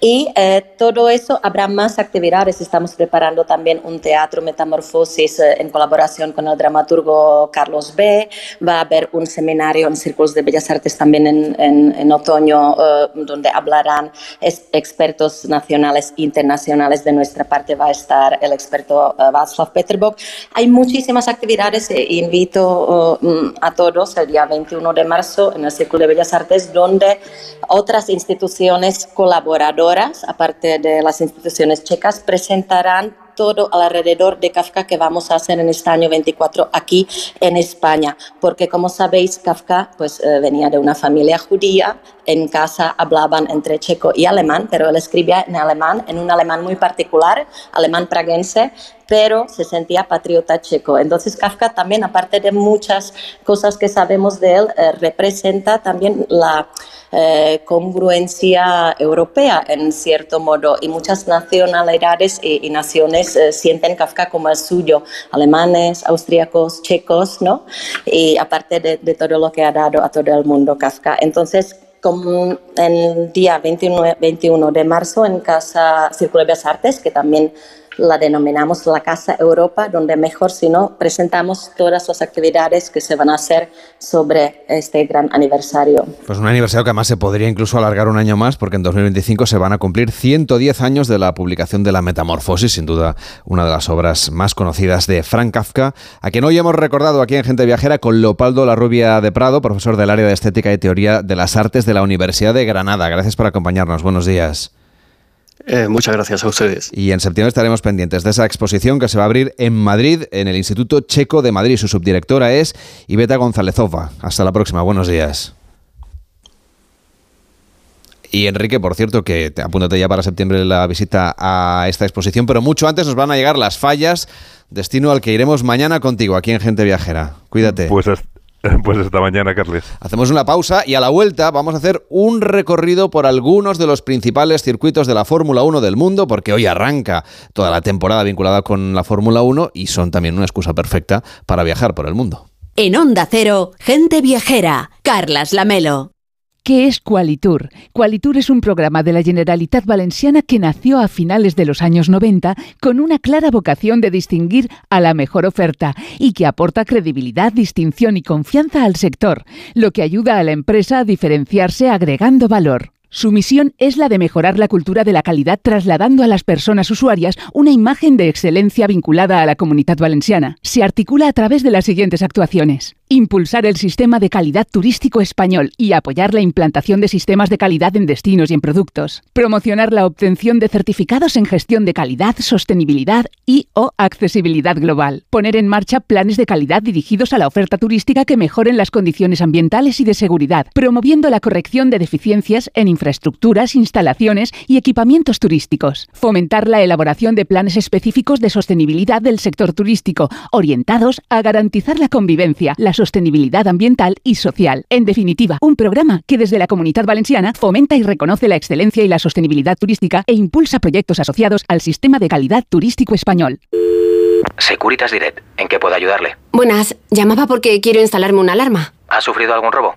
S10: Y eh, todo eso habrá más actividades. Estamos preparando también un teatro Metamorfosis eh, en colaboración con el dramaturgo Carlos B. Va a haber un seminario en Círculos de Bellas Artes también en, en, otoño, eh, donde hablarán expertos nacionales e internacionales. De nuestra parte va a estar el experto uh, Václav Peterbok. Hay muchísimas actividades e invito uh, a todos el día 21 de marzo en el Círculo de Bellas Artes, donde otras instituciones colaboradoras, aparte de las instituciones checas, presentarán todo alrededor de Kafka que vamos a hacer en este año 24 aquí en España, porque como sabéis, Kafka pues eh, venía de una familia judía, en casa hablaban entre checo y alemán, pero él escribía en alemán, en un alemán muy particular, alemán praguense, pero se sentía patriota checo. Entonces Kafka también, aparte de muchas cosas que sabemos de él, eh, representa también la eh, congruencia europea en cierto modo y muchas nacionalidades y, naciones eh, sienten Kafka como el suyo, alemanes, austríacos, checos, ¿no? Y aparte de, de todo lo que ha dado a todo el mundo Kafka. Entonces, como el día 21, 21 de marzo en Casa Círculo de Bellas Artes, que también la denominamos la Casa Europa, donde mejor si no presentamos todas las actividades que se van a hacer sobre este gran aniversario.
S2: Pues un aniversario que además se podría incluso alargar un año más, porque en 2025 se van a cumplir 110 años de la publicación de La Metamorfosis, sin duda una de las obras más conocidas de Frank Kafka, a quien hoy hemos recordado aquí en Gente Viajera con Leopoldo La Rubia de Prado, profesor del área de Estética y Teoría de las Artes de la Universidad de Granada. Gracias por acompañarnos. Buenos días.
S9: Eh, muchas gracias a ustedes.
S2: Y en septiembre estaremos pendientes de esa exposición que se va a abrir en Madrid, en el Instituto Checo de Madrid. Su subdirectora es Iveta Gonzálezova. Hasta la próxima. Buenos días. Y Enrique, por cierto, que apúntate ya para septiembre la visita a esta exposición, pero mucho antes nos van a llegar las fallas, destino al que iremos mañana contigo aquí en Gente Viajera. Cuídate.
S6: Pues Pues esta mañana, Carles.
S2: Hacemos una pausa y a la vuelta vamos a hacer un recorrido por algunos de los principales circuitos de la Fórmula 1 del mundo, porque hoy arranca toda la temporada vinculada con la Fórmula 1 y son también una excusa perfecta para viajar por el mundo.
S1: En Onda Cero, gente viajera, Carlas Lamelo.
S11: ¿Qué es Qualitur? Qualitur es un programa de la Generalitat Valenciana que nació a finales de los años 90 con una clara vocación de distinguir a la mejor oferta y que aporta credibilidad, distinción y confianza al sector, lo que ayuda a la empresa a diferenciarse agregando valor. Su misión es la de mejorar la cultura de la calidad trasladando a las personas usuarias una imagen de excelencia vinculada a la comunidad valenciana. Se articula a través de las siguientes actuaciones impulsar el sistema de calidad turístico español y apoyar la implantación de sistemas de calidad en destinos y en productos. Promocionar la obtención de certificados en gestión de calidad, sostenibilidad y o accesibilidad global. Poner en marcha planes de calidad dirigidos a la oferta turística que mejoren las condiciones ambientales y de seguridad, promoviendo la corrección de deficiencias en infraestructuras, instalaciones y equipamientos turísticos. Fomentar la elaboración de planes específicos de sostenibilidad del sector turístico, orientados a garantizar la convivencia, la sostenibilidad ambiental y social. En definitiva, un programa que desde la Comunidad Valenciana fomenta y reconoce la excelencia y la sostenibilidad turística e impulsa proyectos asociados al sistema de calidad turístico español.
S12: Securitas Direct, ¿en qué puedo ayudarle?
S13: Buenas, llamaba porque quiero instalarme una alarma.
S12: ¿Ha sufrido algún robo?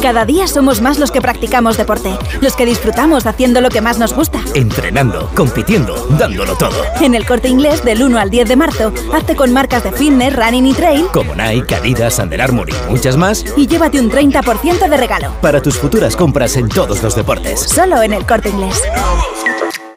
S14: Cada día somos más los que practicamos deporte, los que disfrutamos haciendo lo que más nos gusta.
S15: Entrenando, compitiendo, dándolo todo.
S14: En el corte inglés del 1 al 10 de marzo, hazte con marcas de fitness, running y trail.
S15: Como Nike, Adidas, Under Armour y muchas más.
S14: Y llévate un 30% de regalo.
S15: Para tus futuras compras en todos los deportes.
S14: Solo en el corte inglés.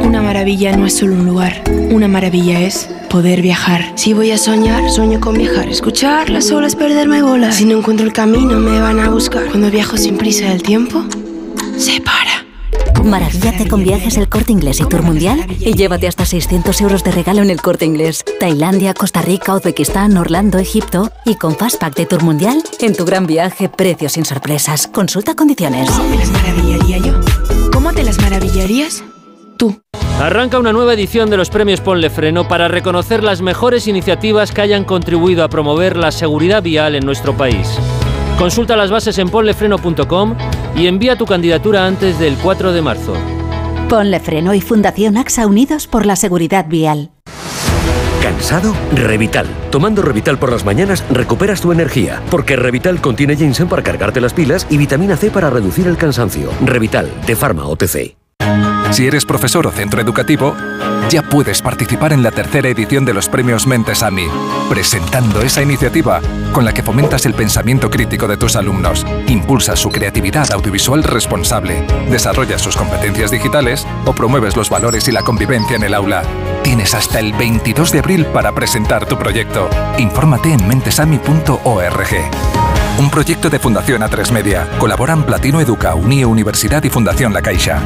S16: Una maravilla no es solo un lugar. Una maravilla es poder viajar. Si voy a soñar, sueño con viajar. Escuchar las olas, perderme bolas. Si no encuentro el camino, me van a buscar. Cuando viajo sin prisa del tiempo, se para.
S1: Maravíllate con viajes el corte inglés y tour mundial y llévate hasta 600 euros de regalo en el corte inglés. Tailandia, Costa Rica, Uzbekistán, Orlando, Egipto y con Fastpack de tour mundial en tu gran viaje, precios sin sorpresas. Consulta condiciones.
S16: ¿Cómo te las maravillaría yo? ¿Cómo te las maravillarías?
S17: Arranca una nueva edición de los premios Ponle Freno para reconocer las mejores iniciativas que hayan contribuido a promover la seguridad vial en nuestro país. Consulta las bases en ponlefreno.com y envía tu candidatura antes del 4 de marzo.
S1: Ponle Freno y Fundación AXA Unidos por la Seguridad Vial.
S18: ¿Cansado? Revital. Tomando Revital por las mañanas recuperas tu energía, porque Revital contiene ginseng para cargarte las pilas y vitamina C para reducir el cansancio. Revital, de Pharma OTC.
S19: Si eres profesor o centro educativo, ya puedes participar en la tercera edición de los premios Mentes AMI, presentando esa iniciativa con la que fomentas el pensamiento crítico de tus alumnos, impulsas su creatividad audiovisual responsable, desarrollas sus competencias digitales o promueves los valores y la convivencia en el aula. Tienes hasta el 22 de abril para presentar tu proyecto. Infórmate en mentesami.org. Un proyecto de Fundación A3 Media. Colaboran Platino Educa, Unie Universidad y Fundación La Caixa.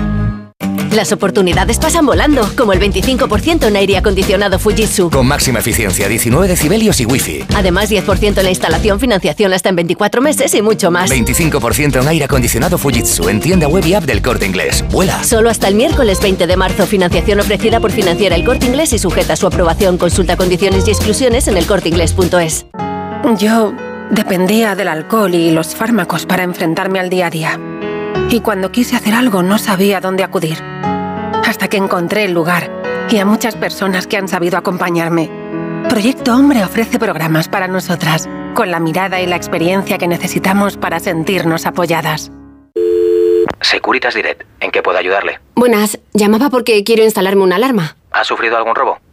S20: Las oportunidades pasan volando, como el 25% en aire acondicionado Fujitsu.
S21: Con máxima eficiencia, 19 decibelios y wifi.
S20: Además, 10% en la instalación, financiación hasta en 24 meses y mucho más.
S21: 25% en aire acondicionado Fujitsu en tienda web y app del Corte Inglés. ¡Vuela!
S20: Solo hasta el miércoles 20 de marzo. Financiación ofrecida por Financiera El Corte Inglés y sujeta a su aprobación. Consulta condiciones y exclusiones en elcorteinglés.es.
S22: Yo dependía del alcohol y los fármacos para enfrentarme al día a día. Y cuando quise hacer algo no sabía dónde acudir. Hasta que encontré el lugar y a muchas personas que han sabido acompañarme. Proyecto Hombre ofrece programas para nosotras, con la mirada y la experiencia que necesitamos para sentirnos apoyadas.
S12: Securitas Direct, ¿en qué puedo ayudarle?
S13: Buenas, llamaba porque quiero instalarme una alarma.
S12: ¿Ha sufrido algún robo?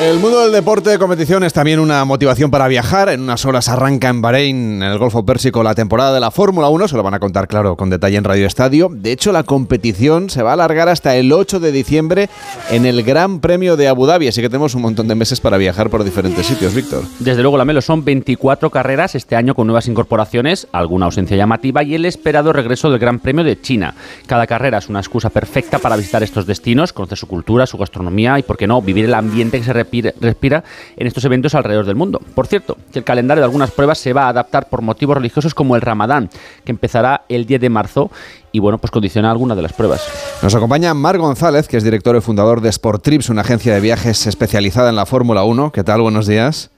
S2: El mundo del deporte de competición es también una motivación para viajar. En unas horas arranca en Bahrein, en el Golfo Pérsico, la temporada de la Fórmula 1. Se lo van a contar, claro, con detalle en Radio Estadio. De hecho, la competición se va a alargar hasta el 8 de diciembre en el Gran Premio de Abu Dhabi. Así que tenemos un montón de meses para viajar por diferentes sitios, Víctor.
S3: Desde luego, la Melo, son 24 carreras este año con nuevas incorporaciones, alguna ausencia llamativa y el esperado regreso del Gran Premio de China. Cada carrera es una excusa perfecta para visitar estos destinos, conocer su cultura, su gastronomía y, por qué no, vivir el ambiente que se respira en estos eventos alrededor del mundo. Por cierto, que el calendario de algunas pruebas se va a adaptar por motivos religiosos como el Ramadán, que empezará el 10 de marzo y bueno, pues condiciona algunas de las pruebas.
S2: Nos acompaña Mar González, que es director y fundador de Sport Trips, una agencia de viajes especializada en la Fórmula 1. ¿Qué tal? Buenos días.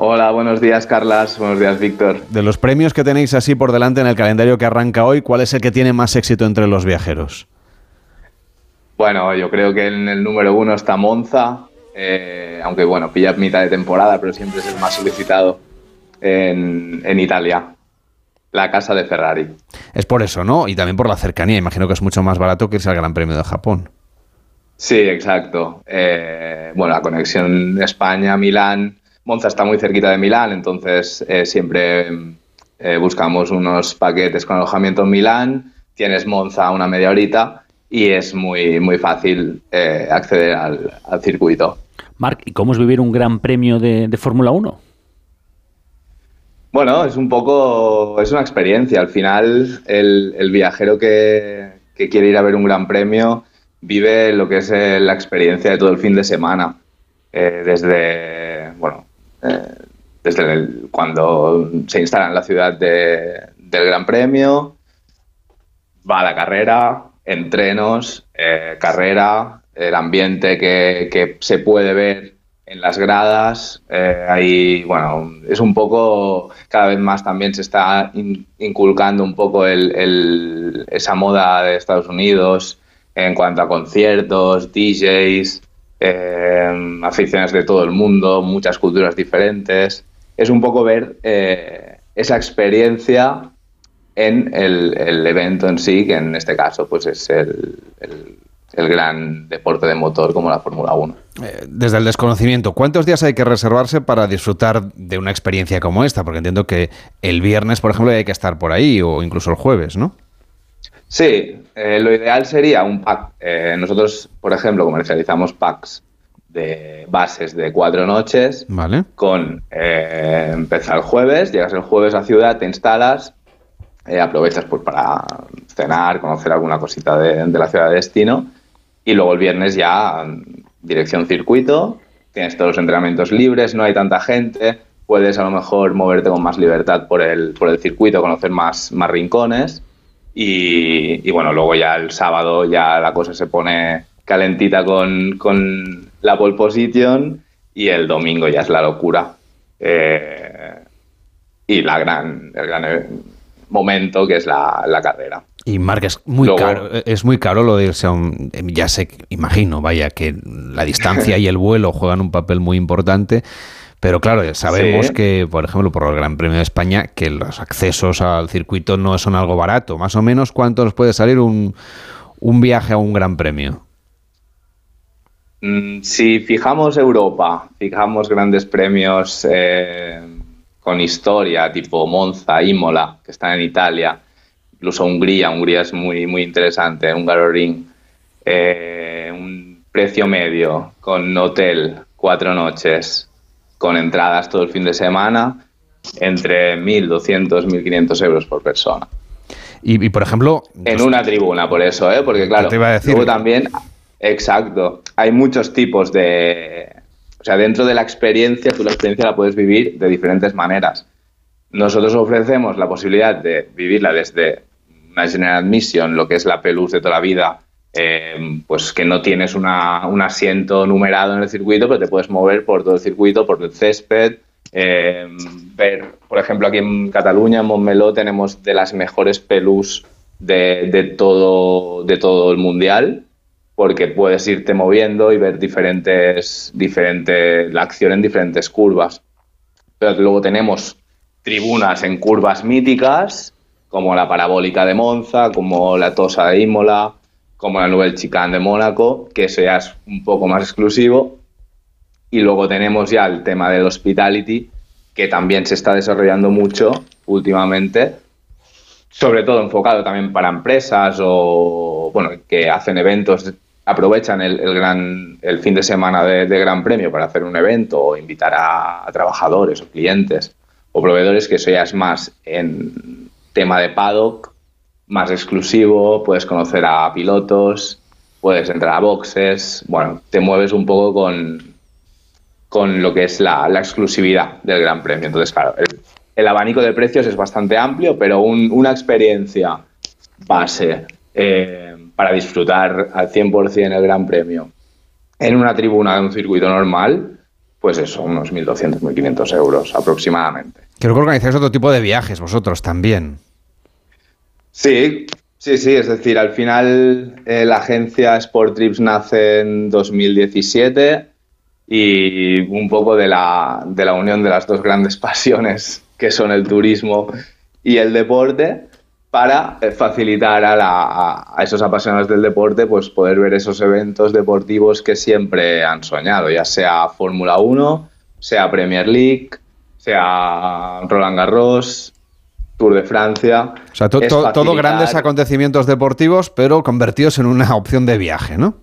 S23: Hola, buenos días Carlas, buenos días Víctor.
S2: De los premios que tenéis así por delante en el calendario que arranca hoy, ¿cuál es el que tiene más éxito entre los viajeros?
S23: Bueno, yo creo que en el número uno está Monza, eh, aunque bueno, pilla mitad de temporada, pero siempre es el más solicitado en, en, Italia. La casa de Ferrari.
S2: Es por eso, ¿no? Y también por la cercanía. Imagino que es mucho más barato que irse al Gran Premio de Japón.
S23: Sí, exacto. Eh, bueno, la conexión España-Milán. Monza está muy cerquita de Milán, entonces eh, siempre buscamos unos paquetes con alojamiento en Milán. Tienes Monza una media horita y es muy, muy fácil acceder al, al circuito.
S3: Marc, ¿y cómo es vivir un gran premio de, Fórmula 1?
S23: Bueno, es un poco, es una experiencia. Al final, el, viajero que, quiere ir a ver un gran premio vive lo que es eh, la experiencia de todo el fin de semana. Eh, desde, bueno, eh, desde cuando se instala en la ciudad del Gran Premio, va a la carrera, entrenos, carrera, el ambiente que, se puede ver en las gradas. Eh, ahí, bueno, es un poco, cada vez más también se está inculcando un poco el, esa moda de Estados Unidos en cuanto a conciertos, DJs, eh, aficiones de todo el mundo, muchas culturas diferentes. Es un poco ver eh, esa experiencia en el, evento en sí, que en este caso pues es el el gran deporte de motor como la Fórmula 1.
S2: Eh, desde el desconocimiento, ¿cuántos días hay que reservarse para disfrutar de una experiencia como esta? Porque entiendo que el viernes, por ejemplo, hay que estar por ahí o incluso el jueves, ¿no?
S23: Sí, eh, lo ideal sería un pack. Eh, nosotros, por ejemplo, comercializamos packs de bases de cuatro noches.
S2: Vale.
S23: Con empezar el jueves, llegas el jueves a ciudad, te instalas, aprovechas pues para cenar, conocer alguna cosita de, de la ciudad de destino y luego el viernes ya dirección circuito, tienes todos los entrenamientos libres, no hay tanta gente, puedes a lo mejor moverte con más libertad por el, por el circuito, conocer más, más rincones. Y, bueno, luego ya el sábado ya la cosa se pone calentita con, la pole position y el domingo ya es la locura. Eh, y la gran, el gran momento que es la, la carrera.
S2: Y Marc, es muy caro, es muy caro lo de irse a un, ya sé, imagino, vaya, que la distancia y el vuelo juegan un papel muy importante, pero claro, sabemos que, por ejemplo, por el Gran Premio de España, que los accesos al circuito no son algo barato. Más o menos, ¿cuánto nos puede salir un, un viaje a un Gran Premio?
S23: Mm, si fijamos Europa, fijamos grandes premios eh, con historia, tipo Monza, Imola, que están en Italia, incluso Hungría, Hungría es muy, muy interesante, un Ring, eh, un precio medio con hotel, cuatro noches, con entradas todo el fin de semana, entre 1.200, 1.500 euros por persona.
S2: Y, por ejemplo...
S23: En una tribuna, por eso, ¿eh? porque claro, luego también, exacto, hay muchos tipos de... O sea, dentro de la experiencia, tú la experiencia la puedes vivir de diferentes maneras. Nosotros ofrecemos la posibilidad de vivirla desde una General Admission, lo que es la pelus de toda la vida, eh, pues que no tienes un asiento numerado en el circuito, pero te puedes mover por todo el circuito, por el césped. Eh, ver, por ejemplo, aquí en Cataluña, en Montmeló, tenemos de las mejores pelus de, todo, de todo el mundial, porque puedes irte moviendo y ver diferentes, diferentes, la acción en diferentes curvas. Pero luego tenemos tribunas en curvas míticas como la parabólica de Monza, como la Tosa de Imola, como la Nouvelle Chicane de Mónaco, que eso ya es un poco más exclusivo. Y luego tenemos ya el tema del hospitality, que también se está desarrollando mucho últimamente, sobre todo enfocado también para empresas o bueno, que hacen eventos, aprovechan el, gran, el fin de semana de, Gran Premio para hacer un evento o invitar a, a, trabajadores o clientes o proveedores, que eso ya es más en tema de paddock, más exclusivo, puedes conocer a pilotos, puedes entrar a boxes, bueno, te mueves un poco con, con lo que es la, exclusividad del Gran Premio. Entonces, claro, el, abanico de precios es bastante amplio, pero una experiencia base eh, para disfrutar al 100% el Gran Premio en una tribuna de un circuito normal, pues eso, unos 1.200, 1.500 euros aproximadamente.
S2: Creo que organizáis otro tipo de viajes vosotros también.
S23: Sí, sí, sí, es decir, al final eh, la agencia Sport Trips nace en 2017 y un poco de la, de la unión de las dos grandes pasiones que son el turismo y el deporte para eh, facilitar a, a, esos apasionados del deporte pues poder ver esos eventos deportivos que siempre han soñado, ya sea Fórmula 1, sea Premier League, sea Roland Garros, Tour de Francia.
S2: O sea, todo grandes acontecimientos deportivos, pero convertidos en una opción de viaje, ¿no?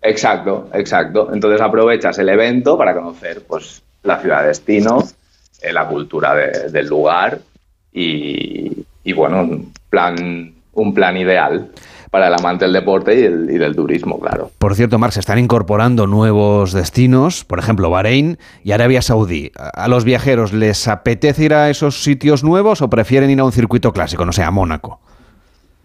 S23: Exacto, exacto. Entonces aprovechas el evento para conocer pues, la ciudad de destino, eh, la cultura del lugar y, bueno, un plan, un plan ideal para el amante del deporte y, del turismo, claro.
S2: Por cierto, Marx, se están incorporando nuevos destinos, por ejemplo, Bahrein y Arabia Saudí. ¿A los viajeros les apetece ir a esos sitios nuevos o prefieren ir a un circuito clásico, no sé, a Mónaco?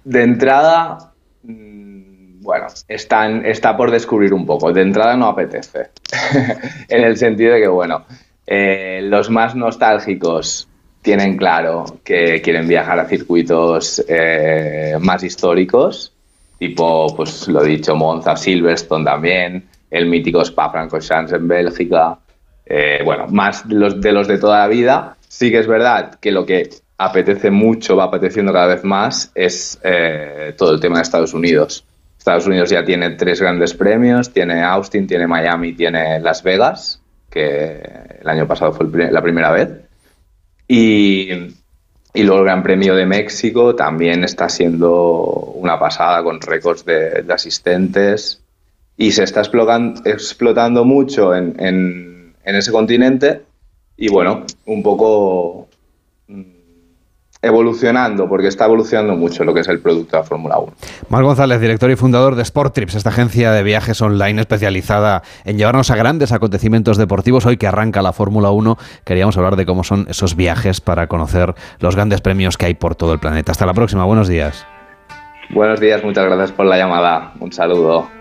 S23: De entrada, bueno, están, está por descubrir un poco. De entrada no apetece. en el sentido de que, bueno, eh, los más nostálgicos tienen claro que quieren viajar a circuitos eh, más históricos, tipo, pues lo dicho, Monza, Silverstone también, el mítico Spa-Francorchamps en Bélgica, eh, bueno, más los, de los de toda la vida. Sí que es verdad que lo que apetece mucho, va apeteciendo cada vez más, es todo el tema de Estados Unidos. Estados Unidos ya tiene tres grandes premios, tiene Austin, tiene Miami, tiene Las Vegas, que el año pasado fue la primera vez. Y, y, luego el Gran Premio de México también está siendo una pasada con récords de, asistentes. Y se está explotando, explotando mucho en, en, en ese continente. Y bueno, un poco evolucionando, porque está evolucionando mucho lo que es el producto de la Fórmula 1.
S2: Mar González, director y fundador de Sport Trips, esta agencia de viajes online especializada en llevarnos a grandes acontecimientos deportivos. Hoy que arranca la Fórmula 1, queríamos hablar de cómo son esos viajes para conocer los grandes premios que hay por todo el planeta. Hasta la próxima, buenos días.
S23: Buenos días, muchas gracias por la llamada. Un saludo.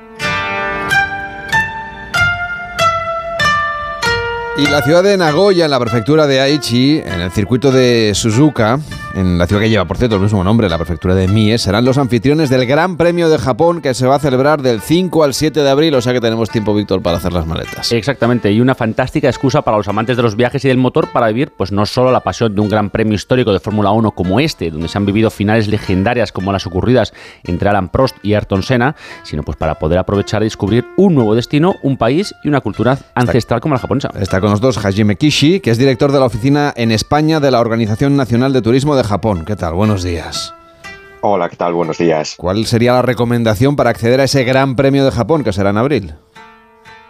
S2: Y la ciudad de Nagoya, en la prefectura de Aichi, en el circuito de Suzuka, en la ciudad que lleva, por cierto, el mismo nombre, la prefectura de Mie, serán los anfitriones del Gran Premio de Japón que se va a celebrar del 5 al 7 de abril, o sea que tenemos tiempo, Víctor, para hacer las maletas.
S3: Exactamente, y una fantástica excusa para los amantes de los viajes y del motor para vivir, pues no solo la pasión de un Gran Premio histórico de Fórmula 1 como este, donde se han vivido finales legendarias como las ocurridas entre Alan Prost y Ayrton Senna, sino pues para poder aprovechar y descubrir un nuevo destino, un país y una cultura ancestral como la japonesa.
S2: Está con nosotros Hajime Kishi, que es director de la oficina en España de la Organización Nacional de Turismo de Japón. ¿Qué tal? Buenos días.
S24: Hola, ¿qué tal? Buenos días.
S2: ¿Cuál sería la recomendación para acceder a ese Gran Premio de Japón que será en abril?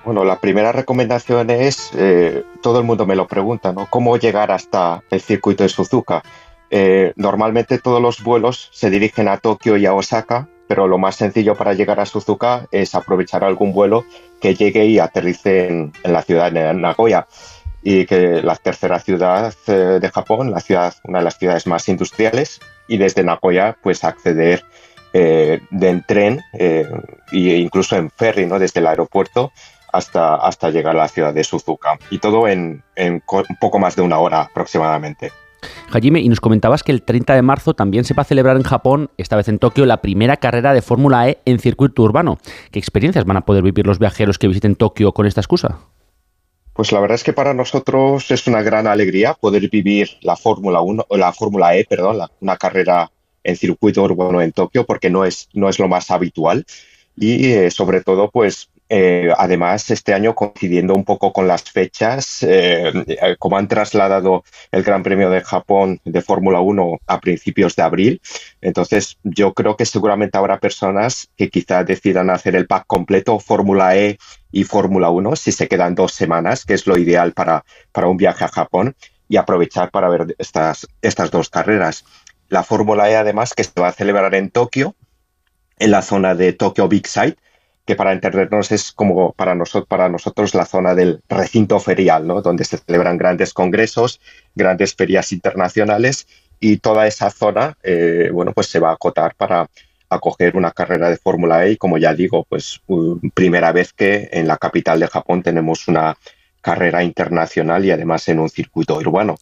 S24: Bueno, la primera recomendación es, eh, todo el mundo me lo pregunta, ¿no? ¿Cómo llegar hasta el circuito de Suzuka? Eh, normalmente todos los vuelos se dirigen a Tokio y a Osaka, pero lo más sencillo para llegar a Suzuka es aprovechar algún vuelo que llegue y aterrice en, en la ciudad de Nagoya y que la tercera ciudad eh, de Japón, la ciudad, una de las ciudades más industriales, y desde Nagoya pues acceder eh, de tren e incluso en ferry, ¿no? desde el aeropuerto hasta, hasta llegar a la ciudad de Suzuka. Y todo en, en un poco más de una hora aproximadamente.
S3: Hajime, y nos comentabas que el 30 de marzo también se va a celebrar en Japón, esta vez en Tokio, la primera carrera de Fórmula E en circuito urbano. ¿Qué experiencias van a poder vivir los viajeros que visiten Tokio con esta excusa?
S24: Pues la verdad es que para nosotros es una gran alegría poder vivir la Fórmula 1, la Fórmula E, perdón, una carrera en circuito urbano en Tokio porque no es, no es lo más habitual y eh, sobre todo pues eh, además, este año coincidiendo un poco con las fechas, eh, como han trasladado el Gran Premio de Japón de Fórmula 1 a principios de abril, entonces yo creo que seguramente habrá personas que quizá decidan hacer el pack completo Fórmula E y Fórmula 1 si se quedan dos semanas, que es lo ideal para, para un viaje a Japón, y aprovechar para ver estas, estas dos carreras. La Fórmula E, además, que se va a celebrar en Tokio, en la zona de Tokyo Big Side, que para entendernos es como para, nosotros, para nosotros la zona del recinto ferial, ¿no? donde se celebran grandes congresos, grandes ferias internacionales y toda esa zona eh, bueno, pues se va a acotar para acoger una carrera de Fórmula E como ya digo, pues primera vez que en la capital de Japón tenemos una carrera internacional y además en un circuito urbano.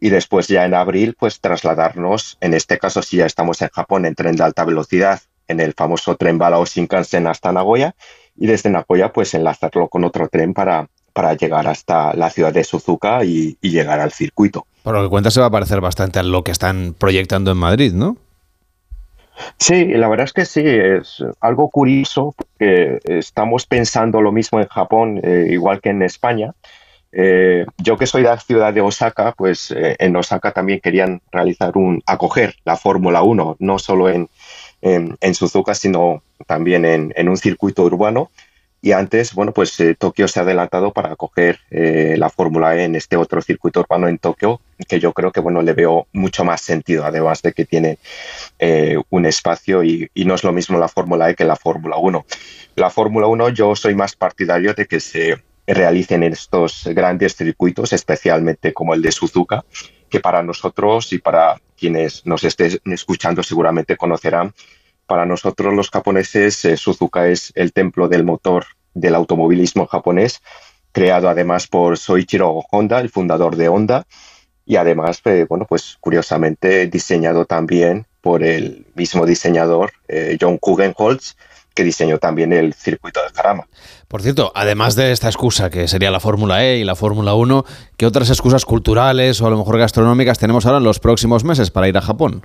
S24: Y después ya en abril, pues trasladarnos, en este caso si ya estamos en Japón en tren de alta velocidad en el famoso tren bala o Shinkansen hasta Nagoya y desde Nagoya pues enlazarlo con otro tren para, para llegar hasta la ciudad de Suzuka y, llegar al circuito.
S2: Por lo que cuenta se va a parecer bastante a lo que están proyectando en Madrid, ¿no?
S24: Sí, la verdad es que sí, es algo curioso porque estamos pensando lo mismo en Japón, eh, igual que en España. Eh, yo que soy de la ciudad de Osaka, pues eh, en Osaka también querían realizar un, acoger la Fórmula 1, no solo en, en, Suzuka, sino también en, un circuito urbano. Y antes, bueno, pues eh, Tokio se ha adelantado para acoger eh, la Fórmula E en este otro circuito urbano en Tokio, que yo creo que, bueno, le veo mucho más sentido, además de que tiene eh, un espacio y, y, no es lo mismo la Fórmula E que la Fórmula 1. La Fórmula 1 yo soy más partidario de que se realicen estos grandes circuitos, especialmente como el de Suzuka, que para nosotros y para quienes nos estén escuchando seguramente conocerán, para nosotros los japoneses eh, Suzuka es el templo del motor del automovilismo japonés, creado además por Soichiro Honda, el fundador de Honda, y además, eh, bueno, pues curiosamente diseñado también por el mismo diseñador eh, John Kugenholz, que diseñó también el circuito de Jarama.
S2: Por cierto, además de esta excusa que sería la Fórmula E y la Fórmula 1, ¿qué otras excusas culturales o a lo mejor gastronómicas tenemos ahora en los próximos meses para ir a Japón?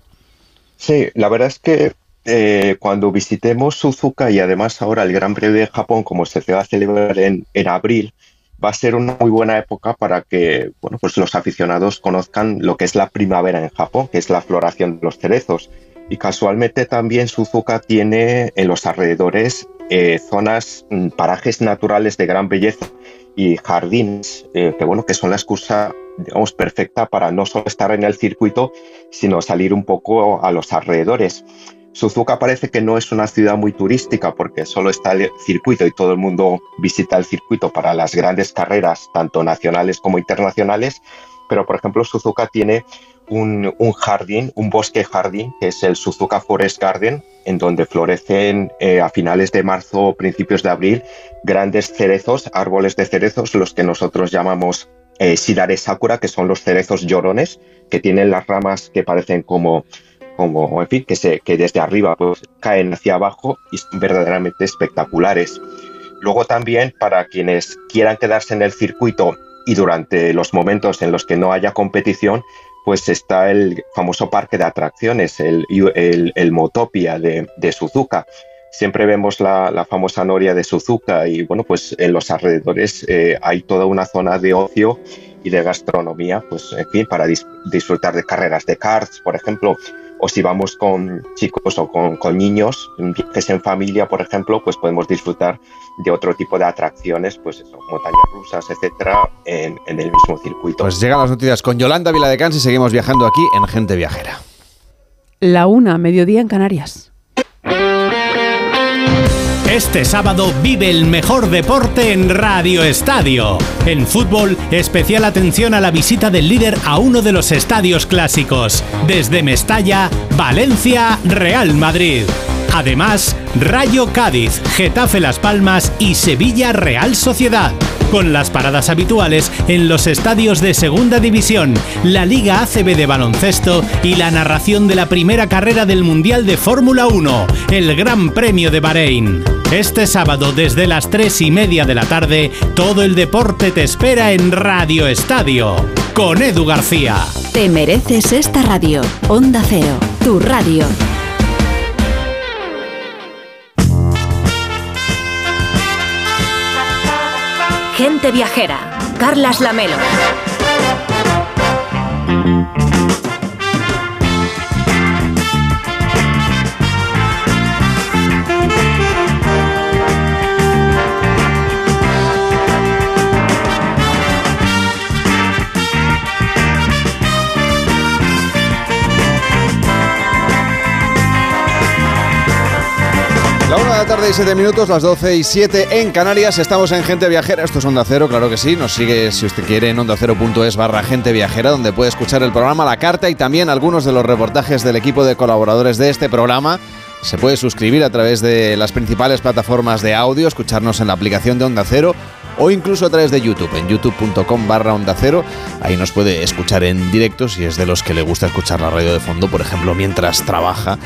S24: Sí, la verdad es que eh, cuando visitemos Suzuka y además ahora el Gran Premio de Japón, como se va a celebrar en, en abril, va a ser una muy buena época para que bueno, pues los aficionados conozcan lo que es la primavera en Japón, que es la floración de los cerezos. Y casualmente también Suzuka tiene en los alrededores eh, zonas, mm, parajes naturales de gran belleza y jardines, eh, que bueno, que son la excusa, digamos, perfecta para no solo estar en el circuito, sino salir un poco a los alrededores. Suzuka parece que no es una ciudad muy turística porque solo está el circuito y todo el mundo visita el circuito para las grandes carreras, tanto nacionales como internacionales, pero por ejemplo Suzuka tiene un, jardín, un bosque jardín, que es el Suzuka Forest Garden, en donde florecen eh, a finales de marzo o principios de abril grandes cerezos, árboles de cerezos, los que nosotros llamamos eh, Sakura, que son los cerezos llorones, que tienen las ramas que parecen como, como en fin, que desde arriba pues, caen hacia abajo y son verdaderamente espectaculares. Luego también para quienes quieran quedarse en el circuito y durante los momentos en los que no haya competición, pues está el famoso parque de atracciones, el, el, Motopia de, Suzuka. Siempre vemos la, famosa noria de Suzuka y bueno, pues en los alrededores eh, hay toda una zona de ocio y de gastronomía, pues en fin, para disfrutar de carreras de karts, por ejemplo, o si vamos con chicos o con, con niños, viajes en familia, por ejemplo, pues podemos disfrutar de otro tipo de atracciones, pues eso, montañas rusas, etcétera, en, en el mismo circuito.
S2: Pues llegan las noticias con Yolanda Viladecans y seguimos viajando aquí en Gente Viajera.
S25: La una, mediodía en Canarias.
S26: Este sábado vive el mejor deporte en Radio Estadio. En fútbol, especial atención a la visita del líder a uno de los estadios clásicos. Desde Mestalla, Valencia, Real Madrid. Además, Rayo Cádiz, Getafe Las Palmas y Sevilla Real Sociedad. Con las paradas habituales en los estadios de Segunda División, la Liga ACB de baloncesto y la narración de la primera carrera del Mundial de Fórmula 1, el Gran Premio de Bahrein. Este sábado desde las 3 y media de la tarde, todo el deporte te espera en Radio Estadio, con Edu García.
S1: Te mereces esta radio, Onda Cero. tu radio.
S27: Gente viajera. Carlas Lamelo.
S2: Tarde y siete minutos, las 12 y 7 en Canarias. Estamos en Gente Viajera. Esto es Onda Cero, claro que sí. Nos sigue, si usted quiere, en ondacero.es barra Gente Viajera, donde puede escuchar el programa La Carta y también algunos de los reportajes del equipo de colaboradores de este programa. Se puede suscribir a través de las principales plataformas de audio, escucharnos en la aplicación de Onda Cero o incluso a través de YouTube, en youtube.com barra Onda Cero. Ahí nos puede escuchar en directo si es de los que le gusta escuchar la radio de fondo, por ejemplo, mientras trabaja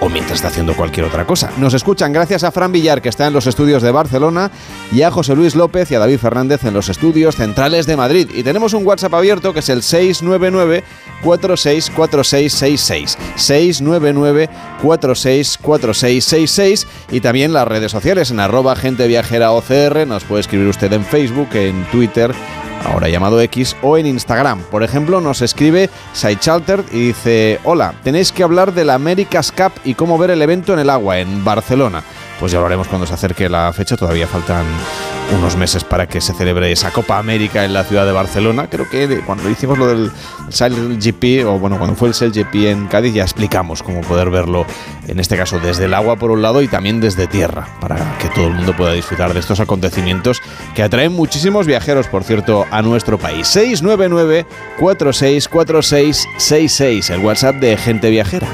S2: o mientras está haciendo cualquier otra cosa. Nos escuchan gracias a Fran Villar, que está en los estudios de Barcelona, y a José Luis López y a David Fernández en los estudios centrales de Madrid. Y tenemos un WhatsApp abierto que es el 699 464666 699 464666 y también las redes sociales en arroba gente viajera OCR. Nos puede escribir usted en Facebook, en Twitter ahora llamado X, o en Instagram. Por ejemplo, nos escribe Saichalter y dice, hola, tenéis que hablar de la America's Cup y cómo ver el evento en el agua, en Barcelona. Pues ya lo haremos cuando se acerque la fecha, todavía faltan unos meses para que se celebre esa Copa América en la ciudad de Barcelona. Creo que cuando hicimos lo del Sail GP, o bueno, cuando fue el Sail GP en Cádiz, ya explicamos cómo poder verlo, en este caso desde el agua por un lado y también desde tierra, para que todo el mundo pueda disfrutar de estos acontecimientos que atraen muchísimos viajeros, por cierto, a nuestro país. 699 464666 el WhatsApp de Gente Viajera.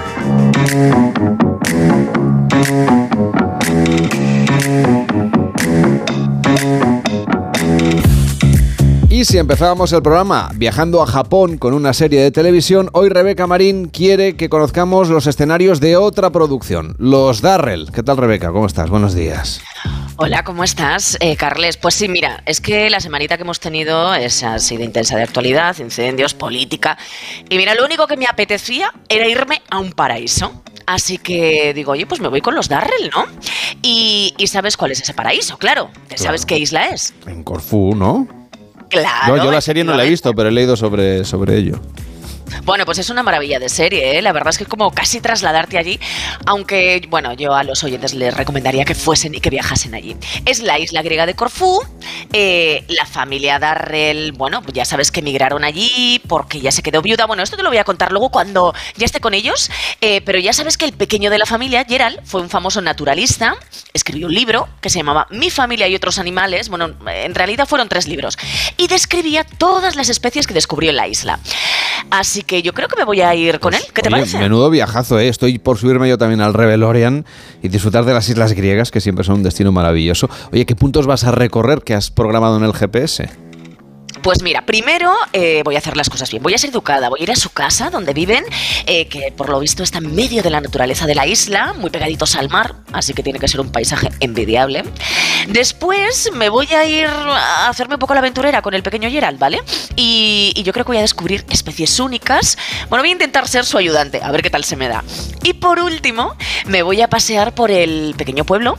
S2: Y si empezábamos el programa viajando a Japón con una serie de televisión, hoy Rebeca Marín quiere que conozcamos los escenarios de otra producción, Los Darrell. ¿Qué tal Rebeca? ¿Cómo estás? Buenos días.
S28: Hola, ¿cómo estás, eh, Carles? Pues sí, mira, es que la semanita que hemos tenido es, ha sido intensa de actualidad, incendios, política. Y mira, lo único que me apetecía era irme a un paraíso. Así que digo, oye, pues me voy con los Darrell, ¿no? Y, y ¿sabes cuál es ese paraíso? Claro, ¿sabes qué isla es?
S2: En Corfú, ¿no?
S28: Claro.
S2: No, yo la serie no la he visto, pero he leído sobre, sobre ello.
S28: Bueno, pues es una maravilla de serie, ¿eh? La verdad es que es como casi trasladarte allí, aunque, bueno, yo a los oyentes les recomendaría que fuesen y que viajasen allí. Es la isla griega de Corfú, eh, la familia Darrell, bueno, pues ya sabes que emigraron allí porque ya se quedó viuda. Bueno, esto te lo voy a contar luego cuando ya esté con ellos, eh, pero ya sabes que el pequeño de la familia, Gerald, fue un famoso naturalista, escribió un libro que se llamaba Mi familia y otros animales, bueno, en realidad fueron tres libros, y describía todas las especies que descubrió en la isla. Así que yo creo que me voy a ir con él. ¿Qué te
S2: Oye,
S28: parece?
S2: menudo viajazo, ¿eh? Estoy por subirme yo también al Revelorian y disfrutar de las islas griegas, que siempre son un destino maravilloso. Oye, ¿qué puntos vas a recorrer que has programado en el GPS?
S28: Pues mira, primero eh, voy a hacer las cosas bien. Voy a ser educada, voy a ir a su casa donde viven, eh, que por lo visto está en medio de la naturaleza de la isla, muy pegaditos al mar, así que tiene que ser un paisaje envidiable. Después me voy a ir a hacerme un poco la aventurera con el pequeño Gerald, ¿vale? Y, y yo creo que voy a descubrir especies únicas. Bueno, voy a intentar ser su ayudante, a ver qué tal se me da. Y por último, me voy a pasear por el pequeño pueblo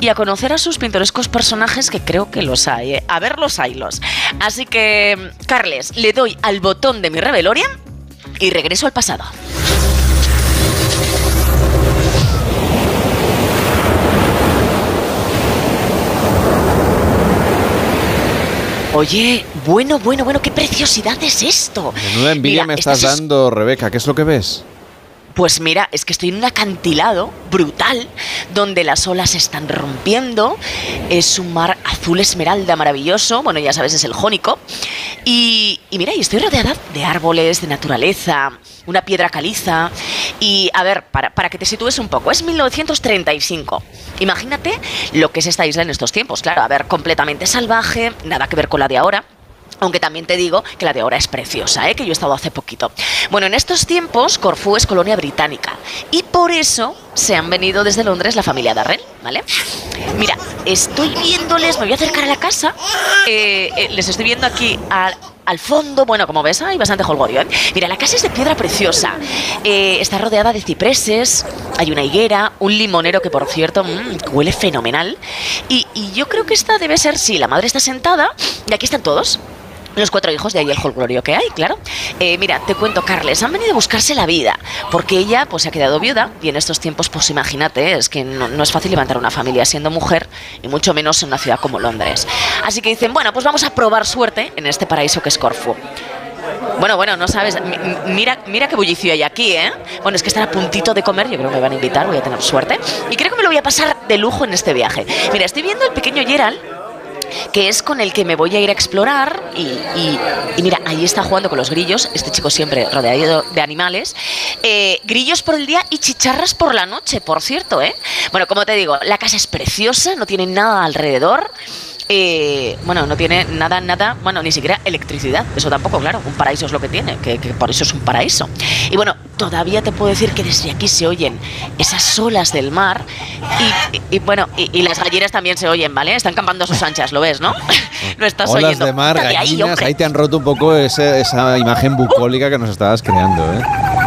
S28: y a conocer a sus pintorescos personajes que creo que los hay, ¿eh? A ver los haylos. Así que, Carles, le doy al botón de mi Revelorian y regreso al pasado. Oye, bueno, bueno, bueno, qué preciosidad es esto.
S2: Menuda envidia
S28: Mira,
S2: me estás
S28: es-
S2: dando, Rebeca. ¿Qué es lo que ves?
S28: Pues mira, es que estoy en un acantilado brutal donde las olas están rompiendo. Es un mar azul esmeralda maravilloso. Bueno, ya sabes, es el jónico. Y, y mira, y estoy rodeada de árboles, de naturaleza, una piedra caliza. Y a ver, para, para que te sitúes un poco, es 1935. Imagínate lo que es esta isla en estos tiempos. Claro, a ver, completamente salvaje, nada que ver con la de ahora. Aunque también te digo que la de ahora es preciosa, ¿eh? que yo he estado hace poquito. Bueno, en estos tiempos Corfú es colonia británica y por eso se han venido desde Londres la familia Darrell, ¿vale? Mira, estoy viéndoles, me voy a acercar a la casa, eh, eh, les estoy viendo aquí al fondo, bueno, como ves, hay bastante holgorio. ¿eh? Mira, la casa es de piedra preciosa. Está rodeada de cipreses, hay una higuera, un limonero que, por cierto, mm, huele fenomenal. Y, y yo creo que esta debe ser, sí, la madre está sentada y aquí están todos. Los cuatro hijos, de ahí el holgorio que hay, claro. Eh, mira, te cuento, Carles, han venido a buscarse la vida, porque ella pues se ha quedado viuda y en estos tiempos, pues imagínate, es que no, no es fácil levantar una familia siendo mujer y mucho menos en una ciudad como Londres. Así que dicen, bueno, pues vamos a probar suerte en este paraíso que es Corfu. Bueno, bueno, no sabes. mi- Mira, mira qué bullicio hay aquí, ¿eh? Bueno, es que están a puntito de comer. Yo creo que me van a invitar, voy a tener suerte. Y creo que me lo voy a pasar de lujo en este viaje. Mira, estoy viendo el pequeño Gerald que es con el que me voy a ir a explorar y, mira, ahí está jugando con los grillos, este chico siempre rodeado de animales, Eh, grillos por el día y chicharras por la noche, por cierto, ¿eh? Bueno, como te digo, la casa es preciosa, no tiene nada alrededor. Eh, bueno, no tiene nada, nada, bueno, ni siquiera electricidad, eso tampoco, claro, un paraíso es lo que tiene, que, que por eso es un paraíso. Y bueno, todavía te puedo decir que desde aquí se oyen esas olas del mar y, bueno, y, y las gallinas también se oyen, ¿vale? Están campando a sus anchas, ¿lo ves, no? Estás
S2: Olas
S28: oyendo.
S2: de mar,
S28: ahí,
S2: gallinas,
S28: hombre.
S2: ahí te han roto un poco ese- esa imagen bucólica que nos estabas creando, ¿eh?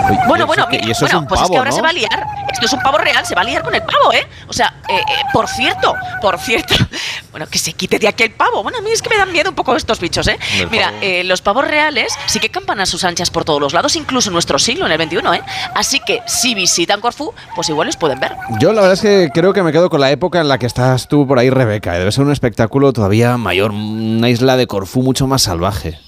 S2: Oye,
S28: Bueno, bueno,
S2: que-
S28: mira,
S2: y eso
S28: bueno,
S2: es un
S28: pues
S2: pavo,
S28: es que ahora
S2: ¿no?
S28: se va a liar. Esto es un pavo real, se va a liar con el pavo, ¿eh? O sea, eh, eh, por cierto, por cierto, bueno, que se quite de aquí el pavo. Bueno, a mí es que me dan miedo un poco estos bichos, ¿eh?
S2: Del
S28: Mira, eh, los pavos reales sí que campan a sus anchas por todos los lados, incluso en nuestro siglo, en el 21, ¿eh? Así que si visitan Corfú, pues igual los pueden ver.
S2: Yo la verdad es que creo que me quedo con la época en la que estás tú por ahí, Rebeca. Debe ser un espectáculo todavía mayor, una isla de Corfú mucho más salvaje.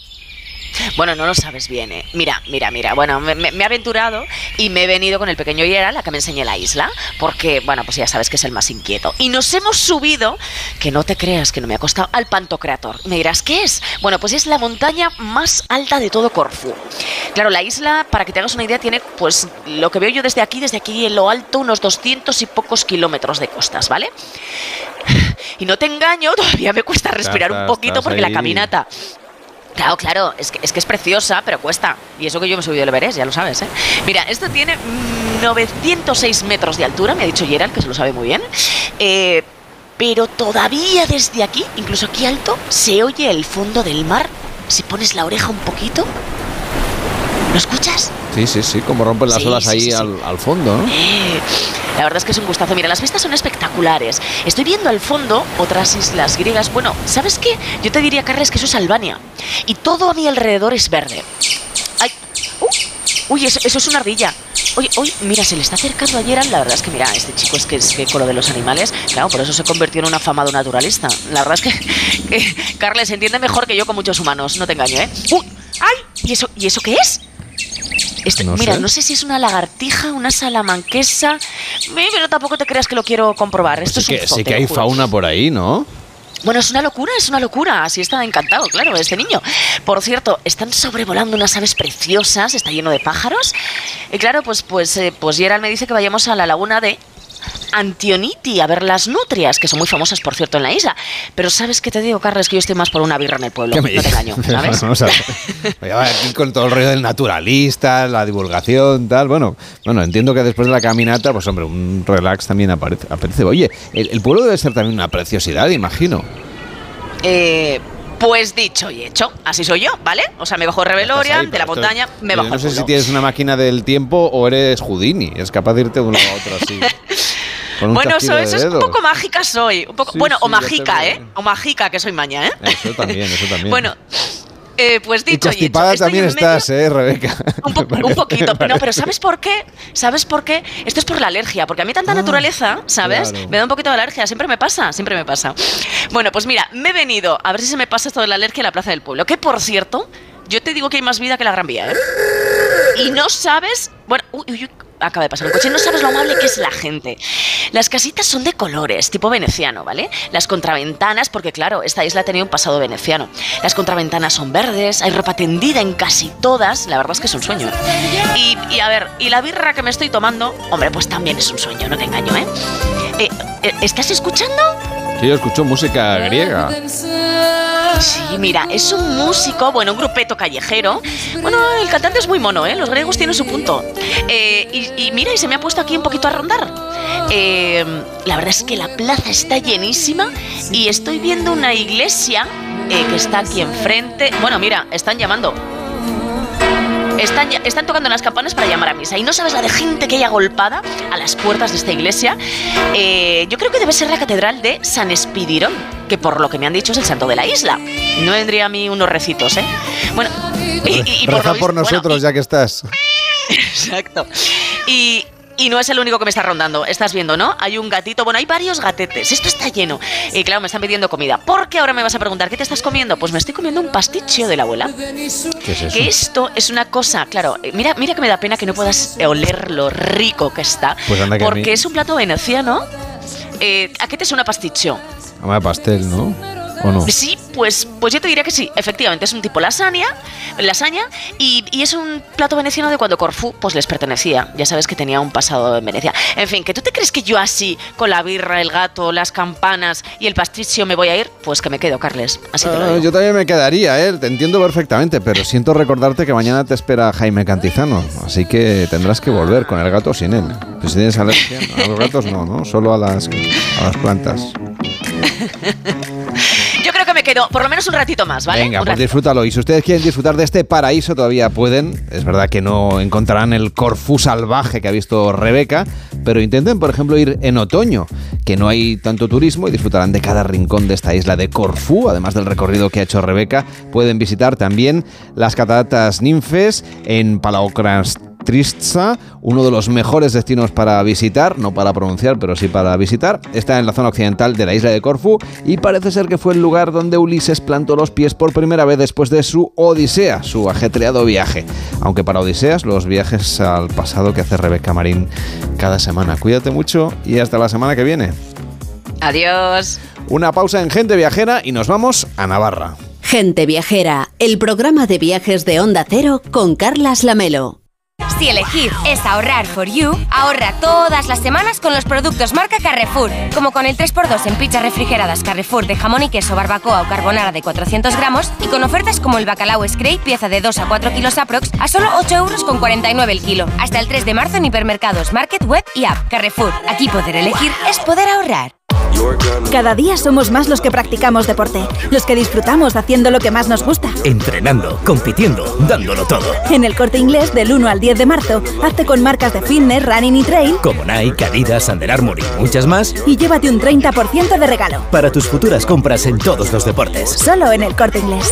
S28: Bueno, no lo sabes bien, ¿eh? Mira, mira, mira. Bueno, me, he aventurado y me he venido con el pequeño Gerald a que me enseñe la isla, porque, bueno, pues ya sabes que es el más inquieto. Y nos hemos subido, que no te creas que no me ha costado, al Pantocrator. Me dirás, ¿qué es? Bueno, pues es la montaña más alta de todo Corfú. Claro, la isla, para que te hagas una idea, tiene, pues, lo que veo yo desde aquí, desde aquí en lo alto, unos 200 y pocos kilómetros de costas, ¿vale? Y no te engaño, todavía me cuesta respirar un poquito porque la caminata Claro, claro, es que, es que es preciosa, pero cuesta. Y eso que yo me he subido el Everest, ya lo sabes, ¿eh? Mira, esto tiene mm, 906 metros de altura, me ha dicho Gerald, que se lo sabe muy bien. Eh, pero todavía desde aquí, incluso aquí alto, se oye el fondo del mar. Si pones la oreja un poquito. ¿Lo escuchas?
S2: Sí, sí, sí, como rompen las
S28: Sí,
S2: olas
S28: sí,
S2: ahí
S28: sí, sí.
S2: Al, al fondo, ¿no?
S28: Eh, la verdad es que es un gustazo. Mira, las vistas son espectaculares. Estoy viendo al fondo otras islas griegas. Bueno, ¿sabes qué? Yo te diría, Carles, que eso es Albania. Y todo a mi alrededor es verde. Ay, uh, uy, eso, eso es una ardilla. Oye, oye, mira, se le está acercando a Gerald. La verdad es que, mira, este chico es que es que con lo de los animales, claro, por eso se convirtió en un afamado naturalista. La verdad es que, que Carles entiende mejor que yo con muchos humanos, no te engaño, ¿eh? ¡Uy! ¡Ay! ¿Y eso, ¿y eso qué es? Este-
S2: No
S28: mira,
S2: sé.
S28: no sé si es una lagartija, una salamanquesa, pero tampoco te creas que lo quiero comprobar. Esto
S2: Sí
S28: es un
S2: que,
S28: zoo,
S2: sí que hay fauna por ahí, ¿no?
S28: Bueno, es una locura, es una locura. Así está encantado, claro, este niño. Por cierto, están sobrevolando unas aves preciosas, está lleno de pájaros. Y claro, pues, pues, eh, pues Gerald me dice que vayamos a la laguna de Antioniti a ver las nutrias, que son muy famosas, por cierto, en la isla. Pero ¿sabes qué te digo, Carles? Que yo estoy más por una birra en el pueblo.
S2: ¿Qué
S28: No te engaño, ¿sabes?
S2: Vamos a ver. Oye, va, aquí con todo el rollo del naturalista, la divulgación, tal. Bueno, bueno, entiendo que después de la caminata, pues hombre, un relax también aparece. aparece. Oye, el, el pueblo debe ser también una preciosidad, imagino.
S28: Eh, pues dicho y hecho, así soy yo, ¿vale? O sea, me bajo Reveloria,
S2: Ahí,
S28: de la
S2: esto-
S28: montaña, me bajo
S2: No sé si tienes una máquina del tiempo o eres Houdini. Es capaz de irte de un lado a otro así. con un
S28: Bueno, eso,
S2: de
S28: eso es un poco mágica soy. Un poco,
S2: Sí,
S28: bueno,
S2: sí,
S28: o mágica. ¿eh? O mágica, que soy maña, ¿eh?
S2: Eso también, eso también.
S28: Bueno, eh, pues dicho y, hecho.
S2: también
S28: en medio-
S2: estás, ¿eh, Rebeca?
S28: Un, po- un poquito, no, pero ¿sabes por qué? ¿Sabes por qué? Esto es por la alergia, porque a mí tanta naturaleza, ¿sabes?
S2: Ah, claro.
S28: Me da un poquito de alergia, siempre me pasa, siempre me pasa. Bueno, pues mira, me he venido a ver si se me pasa esto de la alergia a la Plaza del Pueblo, que por cierto, yo te digo que hay más vida que la Gran Vía, ¿eh? Y no sabes, bueno, uy, uy, uy, acaba de pasar un coche, no sabes lo amable que es la gente. Las casitas son de colores, tipo veneciano, ¿vale? Las contraventanas, porque claro, esta isla tenía un pasado veneciano. Las contraventanas son verdes, hay ropa tendida en casi todas, la verdad es que es un sueño. ¿eh? Y, y a ver, y la birra que me estoy tomando, hombre, pues también es un sueño, no te engaño, ¿eh? Eh, eh, ¿Estás escuchando?
S2: Sí, yo escucho música griega.
S28: Sí, mira, es un músico, bueno, un grupeto callejero. Bueno, el cantante es muy mono, ¿eh? Los griegos tienen su punto. Eh, y, y mira, y se me ha puesto aquí un poquito a rondar. Eh, la verdad es que la plaza está llenísima y estoy viendo una iglesia eh, que está aquí enfrente. Bueno, mira, están llamando. Están, tocando las campanas para llamar a misa. Y no sabes la de gente que hay agolpada a las puertas de esta iglesia. Eh, yo creo que debe ser la catedral de San Espidirón, que por lo que me han dicho es el santo de la isla. No vendría a mí unos recitos, ¿eh? Bueno, y, y- y por,
S2: Reza
S28: bueno,
S2: nosotros, ya que estás.
S28: Exacto. Y, y no es el único que me está rondando. Estás viendo, ¿no? Hay un gatito. Bueno, hay varios gatetes. Esto está lleno. Y claro, me están pidiendo comida. ¿Por qué ahora me vas a preguntar qué te estás comiendo? Pues me estoy comiendo un pasticho de la abuela.
S2: ¿Qué es eso?
S28: Que esto es una cosa, claro, eh, mira, mira que me da pena que no puedas oler lo rico que está.
S2: Pues anda que a
S28: porque
S2: mí-
S28: es un plato veneciano. Eh, ¿A qué te suena pasticho?
S2: De pastel, ¿no? ¿O no?
S28: Sí, pues, pues yo te diría que sí, efectivamente, es un tipo lasaña, lasaña y, y es un plato veneciano de cuando Corfú pues les pertenecía. Ya sabes que tenía un pasado en Venecia. En fin, que tú te crees que yo así, con la birra, el gato, las campanas y el pasticio me voy a ir, pues que me quedo, Carles. Así te lo
S2: Ah,
S28: digo.
S2: yo también me quedaría, ¿eh? Te entiendo perfectamente, pero siento recordarte que mañana te espera Jaime Cantizano, así que tendrás que volver con el gato sin él. Pues si tienes alergia, a los gatos no, ¿no? Solo a las, a las plantas.
S28: quedo por lo menos un ratito más, ¿vale?
S2: Venga,
S28: Un
S2: pues
S28: ratito.
S2: disfrútalo. Y si ustedes quieren disfrutar de este paraíso, todavía pueden. Es verdad que no encontrarán el Corfú salvaje que ha visto Rebeca, pero intenten, por ejemplo, ir en otoño, que no hay tanto turismo y disfrutarán de cada rincón de esta isla de Corfú, además del recorrido que ha hecho Rebeca. Pueden visitar también las cataratas ninfes en Palaocras. Tristza, uno de los mejores destinos para visitar, no para pronunciar, pero sí para visitar. Está en la zona occidental de la isla de Corfú y parece ser que fue el lugar donde Ulises plantó los pies por primera vez después de su Odisea, su ajetreado viaje. Aunque para Odiseas, los viajes al pasado que hace Rebeca Marín cada semana. Cuídate mucho y hasta la semana que viene.
S28: Adiós.
S2: Una pausa en Gente Viajera y nos vamos a Navarra.
S1: Gente Viajera, el programa de viajes de Onda Cero con Carlas Lamelo.
S20: Si elegir es ahorrar for you, ahorra todas las semanas con los productos marca Carrefour, como con el 3x2 en pizzas refrigeradas Carrefour de jamón y queso, barbacoa o carbonara de 400 gramos y con ofertas como el bacalao Scrape, pieza de 2 a 4 kilos aprox, a solo 8 euros con 49 el kilo. Hasta el 3 de marzo en hipermercados, market, web y app. Carrefour, aquí poder elegir es poder ahorrar.
S29: Cada día somos más los que practicamos deporte, los que disfrutamos haciendo lo que más nos gusta.
S30: Entrenando, compitiendo, dándolo todo.
S29: En el corte inglés del 1 al 10 de marzo, hazte con marcas de fitness, running y trail
S30: Como Nike, Adidas, Under Armour y muchas más.
S29: y llévate un 30% de regalo.
S30: Para tus futuras compras en todos los deportes.
S29: Solo en el corte inglés.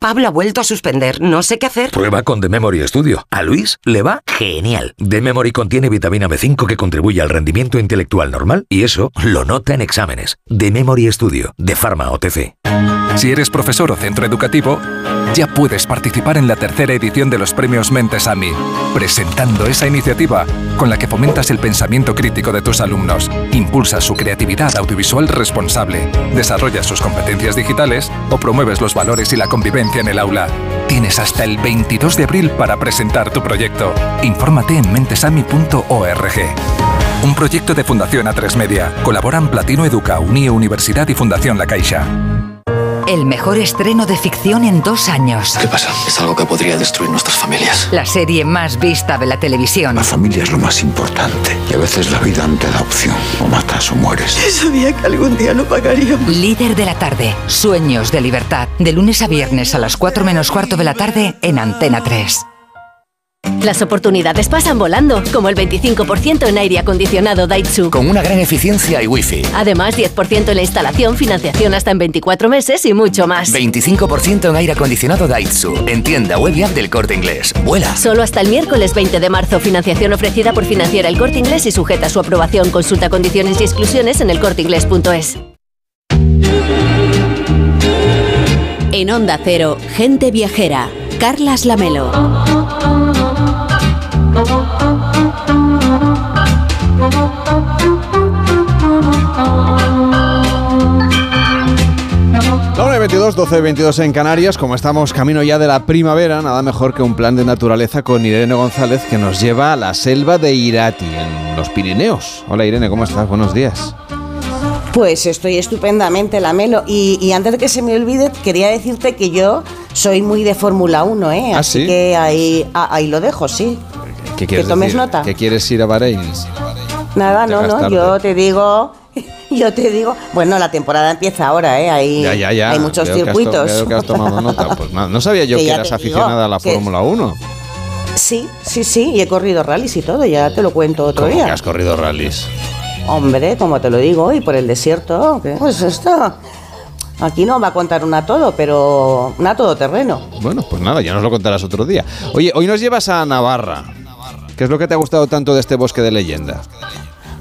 S31: Pablo ha vuelto a suspender, no sé qué hacer.
S15: Prueba con The Memory Studio. A Luis le va genial. The Memory contiene vitamina B5 que contribuye al rendimiento intelectual normal y eso lo nota en exámenes. The Memory Studio, de Pharma OTC.
S19: Si eres profesor o centro educativo, ya puedes participar en la tercera edición de los premios Mentes AMI, presentando esa iniciativa con la que fomentas el pensamiento crítico de tus alumnos, impulsas su creatividad audiovisual responsable, desarrollas sus competencias digitales o promueves los valores y la convivencia en el aula. Tienes hasta el 22 de abril para presentar tu proyecto. Infórmate en mentesami.org. Un proyecto de Fundación A3 Media. Colaboran Platino Educa, Unie Universidad y Fundación La Caixa.
S32: El mejor estreno de ficción en dos años.
S33: ¿Qué pasa? Es algo que podría destruir nuestras familias.
S32: La serie más vista de la televisión.
S34: La familia es lo más importante. Y a veces la vida no te da opción. O matas o mueres.
S32: Sabía que algún día lo pagaríamos. Líder de la tarde. Sueños de libertad. De lunes a viernes a las 4 menos cuarto de la tarde en Antena 3.
S35: Las oportunidades pasan volando, como el 25% en aire acondicionado Daitsu.
S30: Con una gran eficiencia y wifi.
S35: Además, 10% en la instalación, financiación hasta en 24 meses y mucho más.
S30: 25% en aire acondicionado Daitsu. En tienda web y app del Corte Inglés. Vuela.
S35: Solo hasta el miércoles 20 de marzo. Financiación ofrecida por Financiera El Corte Inglés y sujeta a su aprobación. Consulta condiciones y exclusiones en elcorteinglés.es.
S1: En Onda Cero, Gente Viajera, Carlas Lamelo.
S2: La 1 y 22, 12 y 22 en Canarias, como estamos camino ya de la primavera, nada mejor que un plan de naturaleza con Irene González que nos lleva a la selva de Irati, en los Pirineos. Hola Irene, ¿cómo estás? Buenos días.
S36: Pues estoy estupendamente, Lamelo. Y, y antes de que se me olvide, quería decirte que yo soy muy de Fórmula 1, ¿eh?
S2: ¿Ah,
S36: Así
S2: sí?
S36: que ahí, ah, ahí lo dejo, sí.
S2: ¿Qué quieres
S36: que tomes
S2: decir?
S36: nota.
S2: ¿Que quieres ir a Bahrein?
S36: Nada, no, no,
S2: tarde.
S36: yo te digo, yo te digo, bueno, la temporada empieza ahora, ¿eh? Hay,
S2: Ya, ya, ya.
S36: hay muchos
S2: que has
S36: circuitos.
S2: veo que has tomado nota. Pues nada, no sabía yo
S36: Que
S2: que, eras aficionada a la
S36: que-
S2: Fórmula 1.
S36: Sí, sí, sí, y he corrido rallies y todo, ya te lo cuento otro
S2: ¿Cómo que
S36: día.
S2: has corrido rallies?
S36: Hombre, como te lo digo, y por el desierto, ¿qué? pues esto. Aquí no va a contar una todo, pero una todoterreno.
S2: Bueno, pues nada, ya nos lo contarás otro día. Oye, hoy nos llevas a Navarra. ¿Qué es lo que te ha gustado tanto de este bosque de leyenda?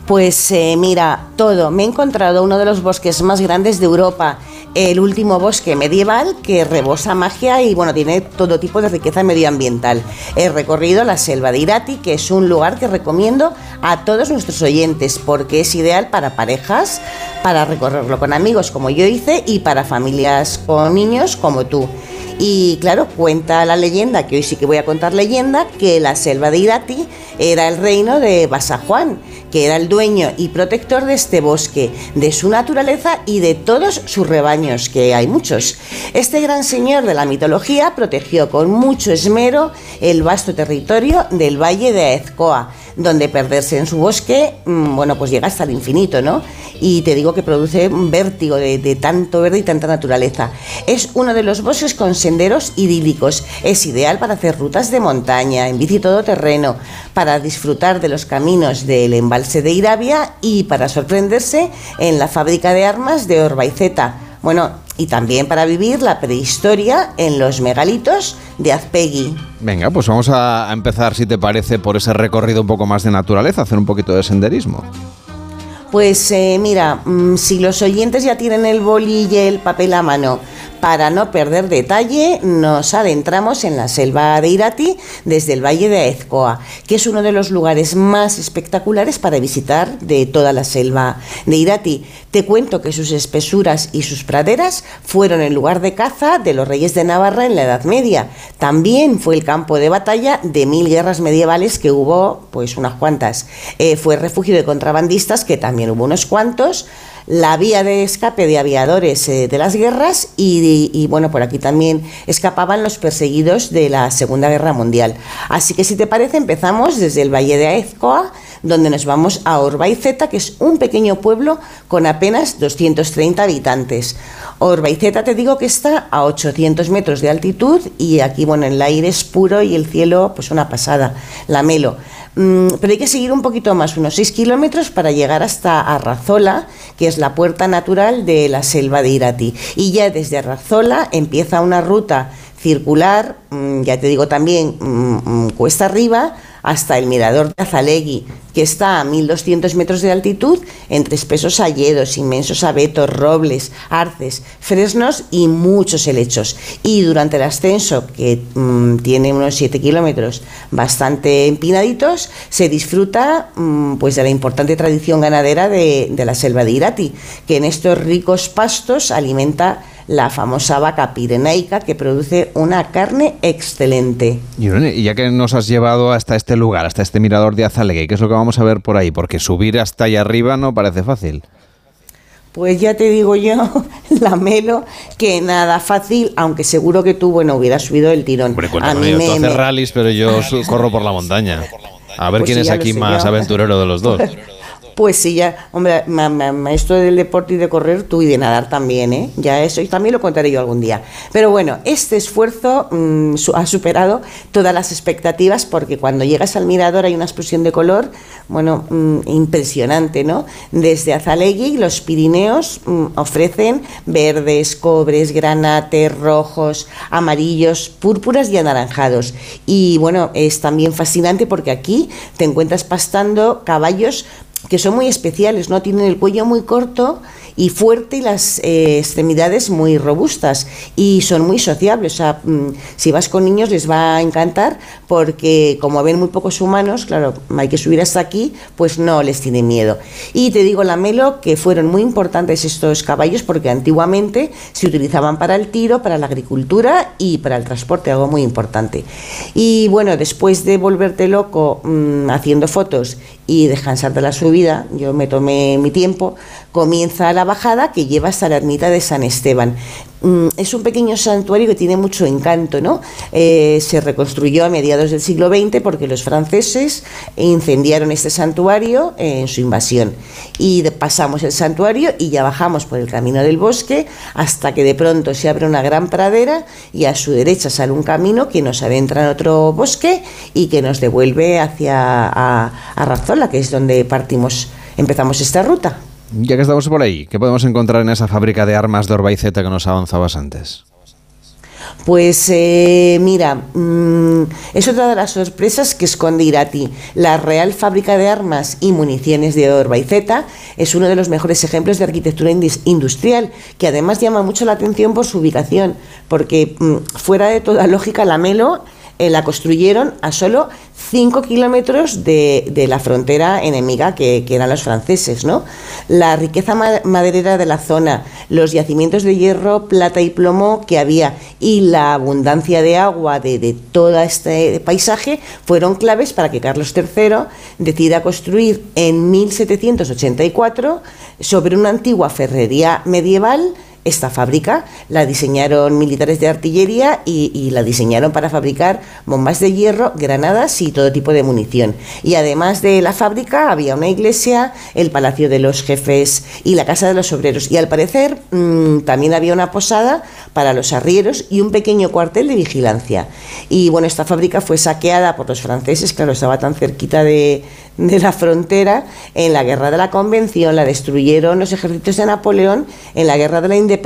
S36: Pues eh, mira, todo. Me he encontrado uno de los bosques más grandes de Europa, el último bosque medieval que rebosa magia y bueno, tiene todo tipo de riqueza medioambiental. He recorrido la selva de Irati, que es un lugar que recomiendo a todos nuestros oyentes porque es ideal para parejas, para recorrerlo con amigos como yo hice y para familias con niños como tú. Y claro, cuenta la leyenda, que hoy sí que voy a contar leyenda, que la selva de Irati era el reino de Basajuan, que era el dueño y protector de este bosque, de su naturaleza y de todos sus rebaños, que hay muchos. Este gran señor de la mitología protegió con mucho esmero el vasto territorio del valle de Aezcoa, donde perderse en su bosque, mm, bueno, pues llega hasta el infinito, ¿no? Y te digo que produce un vértigo de, tanto verde y tanta naturaleza. Es uno de los bosques con senderos idílicos. Es ideal para hacer rutas de montaña, en bici todoterreno, para disfrutar de los caminos del embalse de Irabia y para sorprenderse en la fábrica de armas de Orbaiceta. Bueno, y también para vivir la prehistoria en los megalitos de Azpegui.
S2: Venga, pues vamos a empezar, si te parece, por ese recorrido un poco más de naturaleza, hacer un poquito de senderismo.
S36: Pues eh, mira, mm, si los oyentes ya tienen el boli y el papel a mano, para no perder detalle, nos adentramos en la selva de Irati desde el valle de Aezcoa, que es uno de los lugares más espectaculares para visitar de toda la selva de Irati. Te cuento que sus espesuras y sus praderas fueron el lugar de caza de los reyes de Navarra en la Edad Media. También fue el campo de batalla de mil guerras medievales que hubo, pues unas cuantas. Eh, fue refugio de contrabandistas, que también hubo unos cuantos la vía de escape de aviadores eh, de las guerras y, bueno, por aquí también escapaban los perseguidos de la Segunda Guerra Mundial. Así que si te parece empezamos desde el Valle de Aezcoa, donde nos vamos a Orbaiceta, que es un pequeño pueblo con apenas 230 habitantes. Orbaiceta te digo que está a 800 metros de altitud y aquí, bueno, el aire es puro y el cielo, pues una pasada, la melo. Mm, pero hay que seguir un poquito más, unos 6 kilómetros para llegar hasta Arrazola, que es la puerta natural de la selva de Irati. Y ya desde Arrazola empieza una ruta circular, mm, ya te digo también, mm, mm, cuesta arriba, hasta el mirador de Azalegui, que está a 1200 metros de altitud, entre espesos hayedos, inmensos abetos, robles, arces, fresnos y muchos helechos. Y durante el ascenso, que mm, tiene unos 7 kilómetros bastante empinaditos, se disfruta mm, pues de la importante tradición ganadera de, de la selva de Irati, que en estos ricos pastos alimenta la famosa vaca pirenaica que produce una carne excelente.
S2: Y, ya que nos has llevado hasta este lugar, hasta este mirador de Azalegui, ¿qué es lo que vamos a ver por ahí? Porque subir hasta allá arriba no parece fácil.
S36: Pues ya te digo yo, la Melo, que nada fácil, aunque seguro que tú, bueno, hubieras subido el tirón.
S37: Hombre, cuéntame, tú haces rallies, pero yo corro por la montaña. A ver
S36: Pues
S37: quién
S36: sí,
S37: es aquí más
S36: yo.
S37: aventurero de los dos.
S36: Pues sí, ya, hombre, ma- ma- maestro del deporte y de correr, tú y de nadar también, ¿eh? Ya eso, y también lo contaré yo algún día. Pero bueno, este esfuerzo mm, ha superado todas las expectativas porque cuando llegas al mirador hay una explosión de color, bueno, mm, impresionante, ¿no? Desde Azalegui, los Pirineos mm, ofrecen verdes, cobres, granates, rojos, amarillos, púrpuras y anaranjados. Y bueno, es también fascinante porque aquí te encuentras pastando caballos que son muy especiales, ¿no? Tienen el cuello muy corto y fuerte y las eh, extremidades muy robustas y son muy sociables. O sea, mm, si vas con niños les va a encantar porque como ven muy pocos humanos, claro, hay que subir hasta aquí, pues no les tiene miedo. Y te digo, la Melo, que fueron muy importantes estos caballos porque antiguamente se utilizaban para el tiro, para la agricultura y para el transporte, algo muy importante. Y bueno, después de volverte loco mm, haciendo fotos y descansar de la subida, yo me tomé mi tiempo, comienza la bajada que lleva hasta la ermita de San Esteban. Mm, Es un pequeño santuario que tiene mucho encanto, ¿no? Eh, se reconstruyó a mediados del siglo XX porque los franceses incendiaron este santuario en su invasión. Y pasamos el santuario y ya bajamos por el camino del bosque hasta que de pronto se abre una gran pradera y a su derecha sale un camino que nos adentra en otro bosque y que nos devuelve hacia a, a Razzola, que es donde partimos, empezamos esta ruta.
S2: Ya que estamos por ahí, ¿qué podemos encontrar en esa fábrica de armas de Orbaiceta que nos avanzabas antes?
S36: Pues eh, mira, mm, es otra de las sorpresas que esconde Irati. La Real Fábrica de Armas y Municiones de Orbaiceta es uno de los mejores ejemplos de arquitectura industrial, que además llama mucho la atención por su ubicación, porque mm, fuera de toda lógica, la Melo eh, la construyeron a solo 5 kilómetros de, de la frontera enemiga que, que eran los franceses. ¿no? La riqueza ma- maderera de la zona, los yacimientos de hierro, plata y plomo que había y la abundancia de agua de, de todo este paisaje fueron claves para que Carlos III decida construir en 1784 sobre una antigua ferrería medieval esta fábrica la diseñaron militares de artillería y, la diseñaron para fabricar bombas de hierro, granadas y todo tipo de munición. Y además de la fábrica había una iglesia, el palacio de los jefes y la casa de los obreros. Y al parecer mm, también había una posada para los arrieros y un pequeño cuartel de vigilancia. Y bueno, esta fábrica fue saqueada por los franceses, claro, estaba tan cerquita de, de la frontera en la guerra de la Convención, la destruyeron los ejércitos de Napoleón en la guerra de la Independencia,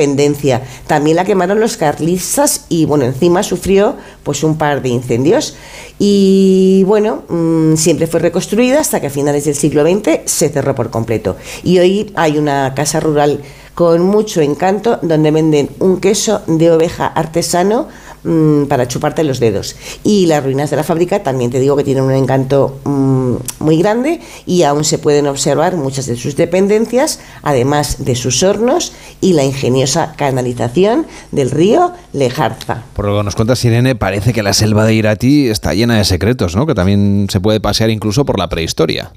S36: también la quemaron los carlistas y bueno, encima sufrió pues un par de incendios y bueno, mm, siempre fue reconstruida hasta que a finales del siglo XX se cerró por completo. Y hoy hay una casa rural con mucho encanto donde venden un queso de oveja artesano mm, para chuparte los dedos. Y las ruinas de la fábrica también te digo que tienen un encanto mm, muy grande y aún se pueden observar muchas de sus dependencias, además de sus hornos y la ingeniosa canalización del río Lejarza.
S2: Por lo que nos cuenta Sirene, parece que la selva de Irati está llena de secretos, ¿no? Que también se puede pasear incluso por la prehistoria.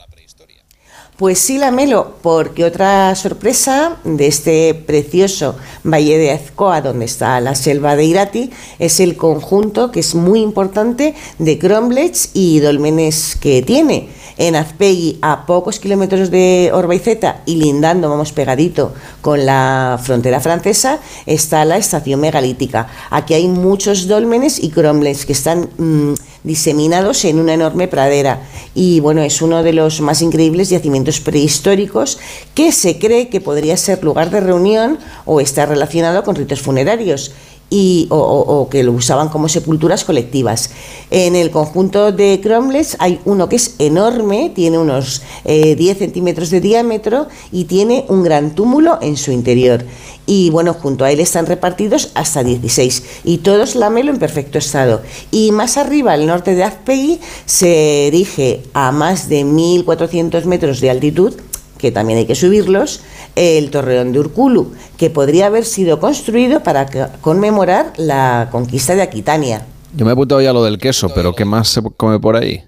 S36: Pues sí, la Melo, porque otra sorpresa de este precioso Valle de Azcoa, donde está la selva de Irati, es el conjunto que es muy importante de cromlechs y dolmenes que tiene. En Azpegui, a pocos kilómetros de Orbaiceta y lindando, vamos pegadito con la frontera francesa, está la estación megalítica. Aquí hay muchos dólmenes y cromlechs que están mm, diseminados en una enorme pradera. Y bueno, es uno de los más increíbles yacimientos prehistóricos que se cree que podría ser lugar de reunión o estar relacionado con ritos funerarios. Y, o, que lo usaban como sepulturas colectivas. En el conjunto de Cromlech hay uno que es enorme, tiene unos eh, 10 centímetros de diámetro y tiene un gran túmulo en su interior. Y bueno, junto a él están repartidos hasta 16 y todos lamelo en perfecto estado. Y más arriba, al norte de Azpegui, se erige a más de 1400 metros de altitud que también hay que subirlos, el torreón de Urculu, que podría haber sido construido para conmemorar la conquista de Aquitania.
S2: Yo me he apuntado ya lo del queso, pero ¿qué más se come por ahí?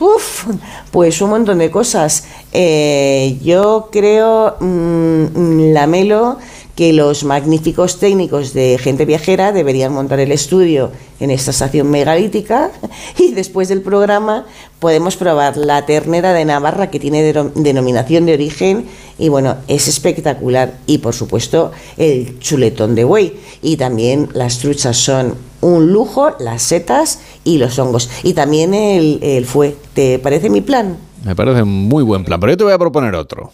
S36: Uf, pues un montón de cosas. Eh, yo creo, mm, Lamelo, que los magníficos técnicos de gente viajera deberían montar el estudio en esta estación megalítica y después del programa podemos probar la ternera de Navarra que tiene denominación de origen y bueno, es espectacular y por supuesto el chuletón de buey y también las truchas son un lujo, las setas y los hongos y también el, el fue. ¿Te parece mi plan?
S2: Me parece muy buen plan, pero yo te voy a proponer otro.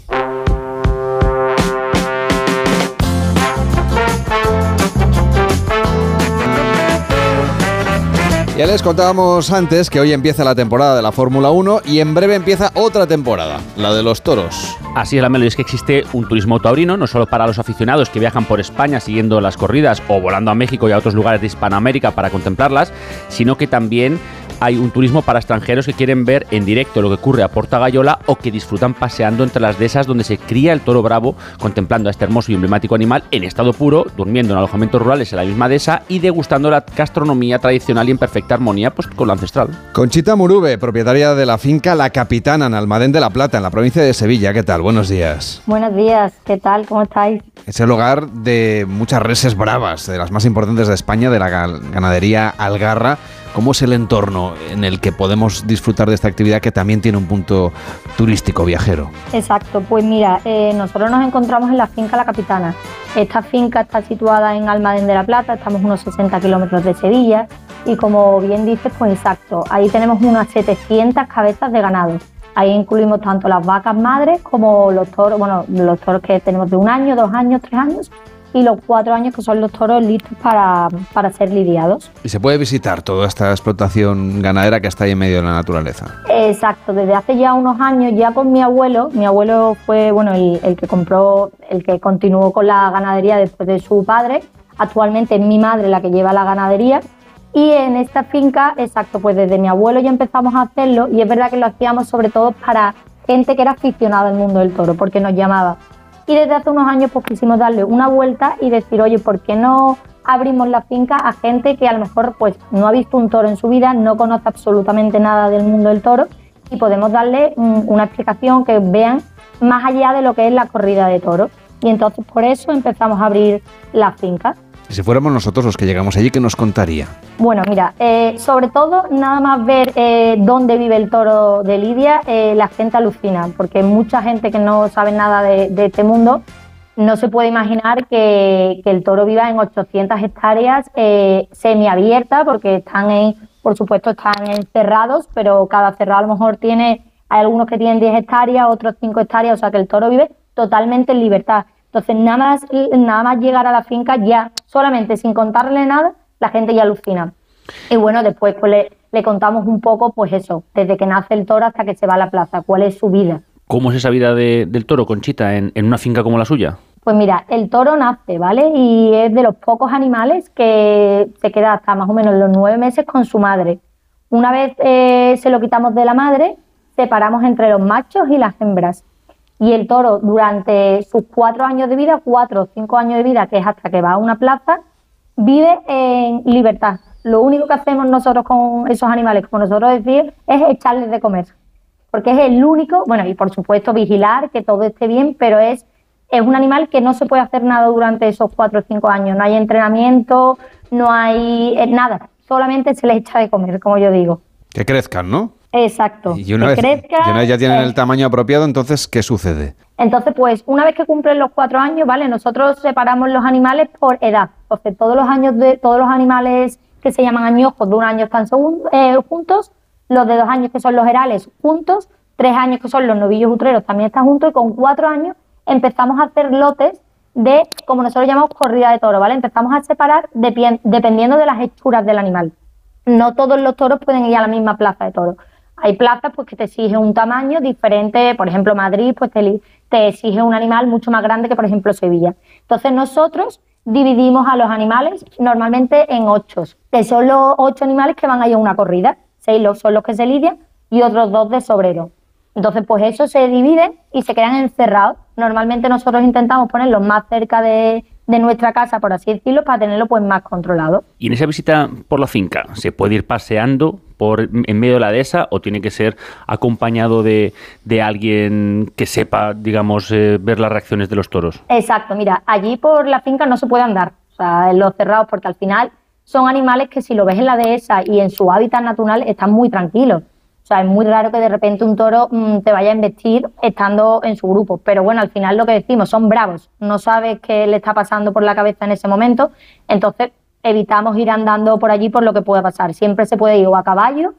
S2: Ya les contábamos antes que hoy empieza la temporada de la Fórmula 1 y en breve empieza otra temporada, la de los toros.
S38: Así es, la Melo, es que existe un turismo taurino, no solo para los aficionados que viajan por España siguiendo las corridas o volando a México y a otros lugares de Hispanoamérica para contemplarlas, sino que también hay un turismo para extranjeros que quieren ver en directo lo que ocurre a Porta Gallola o que disfrutan paseando entre las dehesas donde se cría el toro bravo, contemplando a este hermoso y emblemático animal en estado puro, durmiendo en alojamientos rurales en la misma dehesa y degustando la gastronomía tradicional y en perfecta armonía pues, con la ancestral.
S2: Conchita Murube, propietaria de la finca La Capitana en Almadén de la Plata, en la provincia de Sevilla. ¿Qué tal? Buenos días.
S39: Buenos días, ¿qué tal? ¿Cómo estáis?
S2: Es el hogar de muchas reses bravas, de las más importantes de España, de la ganadería Algarra. ¿Cómo es el entorno en el que podemos disfrutar de esta actividad que también tiene un punto turístico viajero?
S39: Exacto, pues mira, eh, nosotros nos encontramos en la finca La Capitana. Esta finca está situada en Almadén de la Plata, estamos unos 60 kilómetros de Sevilla y como bien dices, pues exacto, ahí tenemos unas 700 cabezas de ganado. Ahí incluimos tanto las vacas madres como los toros, bueno, los toros que tenemos de un año, dos años, tres años y los cuatro años que son los toros listos para, para ser lidiados.
S2: ¿Y se puede visitar toda esta explotación ganadera que está ahí en medio de la naturaleza?
S39: Exacto, desde hace ya unos años, ya con mi abuelo, mi abuelo fue bueno el, el que compró, el que continuó con la ganadería después de su padre, actualmente es mi madre la que lleva la ganadería. Y en esta finca, exacto, pues desde mi abuelo ya empezamos a hacerlo y es verdad que lo hacíamos sobre todo para gente que era aficionada al mundo del toro, porque nos llamaba, y desde hace unos años pues quisimos darle una vuelta y decir, oye, ¿por qué no abrimos la finca a gente que a lo mejor pues no ha visto un toro en su vida, no conoce absolutamente nada del mundo del toro y podemos darle una explicación que vean más allá de lo que es la corrida de toro. Y entonces por eso empezamos a abrir la finca.
S2: Si fuéramos nosotros los que llegamos allí, ¿qué nos contaría?
S39: Bueno, mira, eh, sobre todo nada más ver eh, dónde vive el toro de Lidia, eh, la gente alucina, porque mucha gente que no sabe nada de, este mundo no se puede imaginar que, el toro viva en 800 hectáreas semiabiertas, porque están en, por supuesto, están encerrados, pero cada cerrado a lo mejor tiene, hay algunos que tienen 10 hectáreas, otros 5 hectáreas, o sea que el toro vive totalmente en libertad. Entonces, nada más, nada más llegar a la finca, ya solamente sin contarle nada, la gente ya alucina. Y bueno, después pues, le, contamos un poco, pues eso, desde que nace el toro hasta que se va a la plaza, cuál es su vida.
S38: ¿Cómo es esa vida del toro, Conchita, en, en una finca como la suya?
S39: Pues mira, el toro nace, ¿vale? Y es de los pocos animales que se queda hasta más o menos los nueve meses con su madre. Una vez eh, se lo quitamos de la madre, separamos entre los machos y las hembras y el toro durante sus cuatro años de vida, cuatro o cinco años de vida, que es hasta que va a una plaza, vive en libertad. Lo único que hacemos nosotros con esos animales, como nosotros decir, es echarles de comer. Porque es el único, bueno, y por supuesto vigilar que todo esté bien, pero es, es un animal que no se puede hacer nada durante esos cuatro o cinco años. No hay entrenamiento, no hay eh, nada, solamente se les echa de comer, como yo digo.
S2: Que crezcan, ¿no?
S39: Exacto.
S2: Y una, vez, ya tienen el tamaño apropiado, entonces, ¿qué sucede?
S39: Entonces, pues, una vez que cumplen los cuatro años, ¿vale? Nosotros separamos los animales por edad. Entonces, todos los años de todos los animales que se llaman añojos de un año están eh, juntos, los de dos años que son los herales juntos, tres años que son los novillos utreros también están juntos y con cuatro años empezamos a hacer lotes de, como nosotros llamamos, corrida de toro, ¿vale? Empezamos a separar dependiendo de las hechuras del animal. No todos los toros pueden ir a la misma plaza de toros. Hay plazas pues, que te exigen un tamaño diferente, por ejemplo Madrid pues te, exige un animal mucho más grande que por ejemplo Sevilla. Entonces nosotros dividimos a los animales normalmente en ocho, que son los ocho animales que van a ir a una corrida, seis son los que se lidian y otros dos de sobrero. Entonces, pues eso se dividen y se quedan encerrados. Normalmente nosotros intentamos ponerlos más cerca de, de nuestra casa, por así decirlo, para tenerlo pues más controlado.
S38: Y en esa visita por la finca, ¿se puede ir paseando por en medio de la dehesa o tiene que ser acompañado de, alguien que sepa, digamos, eh, ver las reacciones de los toros?
S39: Exacto, mira, allí por la finca no se puede andar, o sea, en los cerrados, porque al final son animales que si lo ves en la dehesa y en su hábitat natural están muy tranquilos. O sea, es muy raro que de repente un toro mm, te vaya a investir estando en su grupo. Pero bueno, al final lo que decimos, son bravos. No sabes qué le está pasando por la cabeza en ese momento. Entonces, evitamos ir andando por allí por lo que pueda pasar. Siempre se puede ir o a caballo,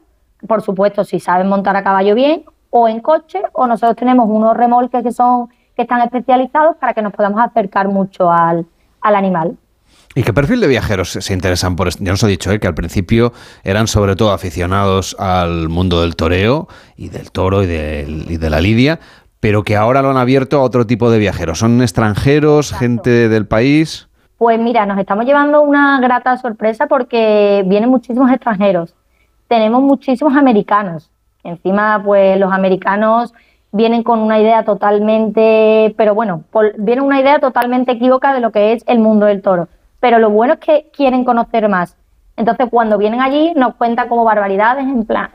S39: por supuesto, si saben montar a caballo bien, o en coche, o nosotros tenemos unos remolques que son que están especializados para que nos podamos acercar mucho al, al animal.
S2: ¿Y qué perfil de viajeros se interesan por esto? Ya os he dicho ¿eh? que al principio eran sobre todo aficionados al mundo del toreo y del toro y de, la lidia, pero que ahora lo han abierto a otro tipo de viajeros. ¿Son extranjeros, gente del país?
S39: Pues mira, nos estamos llevando una grata sorpresa porque vienen muchísimos extranjeros. Tenemos muchísimos americanos. Encima, pues los americanos vienen con una idea totalmente, pero bueno, vienen una idea totalmente equívoca de lo que es el mundo del toro pero lo bueno es que quieren conocer más. Entonces, cuando vienen allí, nos cuentan como barbaridades, en plan,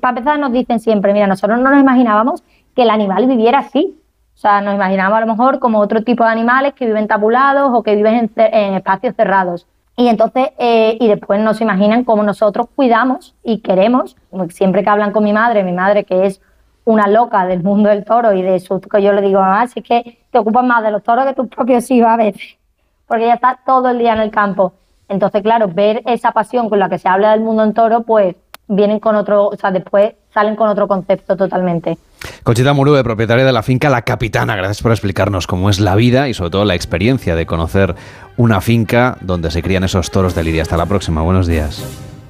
S39: para empezar nos dicen siempre, mira, nosotros no nos imaginábamos que el animal viviera así. O sea, nos imaginábamos a lo mejor como otro tipo de animales que viven tabulados o que viven en, espacios cerrados. Y entonces, eh, y después nos imaginan cómo nosotros cuidamos y queremos, siempre que hablan con mi madre, mi madre que es una loca del mundo del toro y de su, que yo le digo, mamá, si es que te ocupas más de los toros que tus propios hijos a veces porque ella está todo el día en el campo. Entonces, claro, ver esa pasión con la que se habla del mundo en toro, pues vienen con otro, o sea, después salen con otro concepto totalmente.
S2: Conchita Murube, propietaria de la finca La Capitana, gracias por explicarnos cómo es la vida y sobre todo la experiencia de conocer una finca donde se crían esos toros de lidia. Hasta la próxima, buenos días.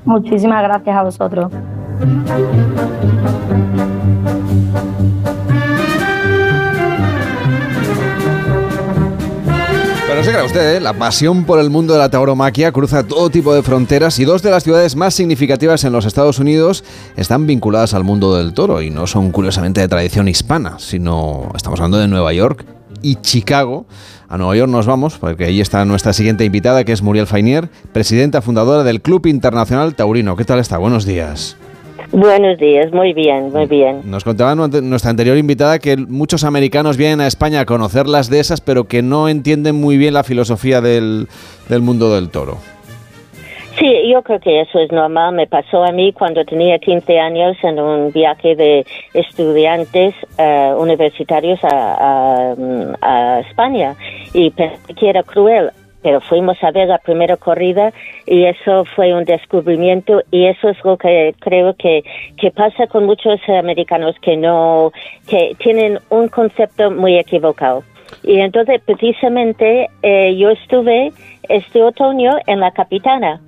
S39: Muchísimas gracias a vosotros.
S2: Pero se crea usted, ¿eh? la pasión por el mundo de la tauromaquia cruza todo tipo de fronteras y dos de las ciudades más significativas en los Estados Unidos están vinculadas al mundo del toro y no son curiosamente de tradición hispana, sino estamos hablando de Nueva York y Chicago. A Nueva York nos vamos, porque ahí está nuestra siguiente invitada, que es Muriel Fainier, presidenta fundadora del Club Internacional Taurino. ¿Qué tal está? Buenos días.
S40: Buenos días, muy bien, muy bien.
S2: Nos contaba nuestra anterior invitada que muchos americanos vienen a España a conocer las dehesas, pero que no entienden muy bien la filosofía del, mundo del toro.
S40: Sí, yo creo que eso es normal. Me pasó a mí cuando tenía 15 años en un viaje de estudiantes eh, universitarios a, a, España y pensé que era cruel pero fuimos a ver la primera corrida y eso fue un descubrimiento y eso es lo que creo que, que pasa con muchos americanos que no, que tienen un concepto muy equivocado. Y entonces precisamente eh, yo estuve este otoño en la Capitana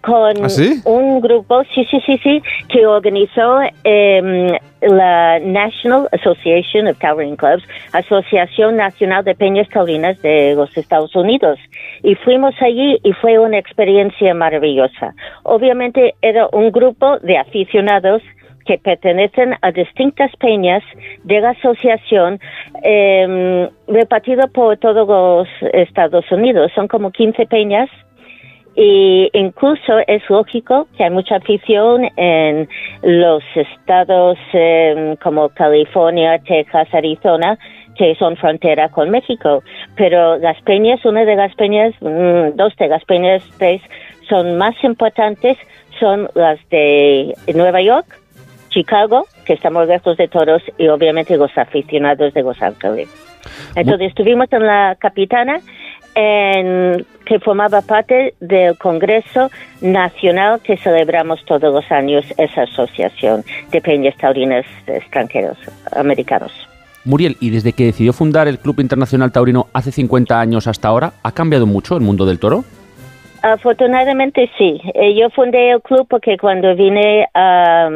S40: con
S2: ¿Ah,
S40: un grupo, sí, sí, sí, sí, que organizó eh, la National Association of Towering Clubs, Asociación Nacional de Peñas Taurinas de los Estados Unidos. Y fuimos allí y fue una experiencia maravillosa. Obviamente era un grupo de aficionados que pertenecen a distintas peñas de la asociación eh, repartido por todos los Estados Unidos. Son como 15 peñas y incluso es lógico que hay mucha afición en los estados em, como California, Texas, Arizona, que son frontera con México. Pero las peñas, una de las peñas, mm, dos de las peñas, tres, son más importantes, son las de Nueva York, Chicago, que estamos lejos de toros, y obviamente los aficionados de Los Ángeles. Entonces estuvimos en la Capitana en, que formaba parte del Congreso Nacional que celebramos todos los años, esa asociación de peñas taurinas extranjeros, americanos.
S38: Muriel, ¿y desde que decidió fundar el Club Internacional Taurino hace 50 años hasta ahora, ha cambiado mucho el mundo del toro?
S40: Afortunadamente sí. Eh, yo fundé el club porque cuando vine a,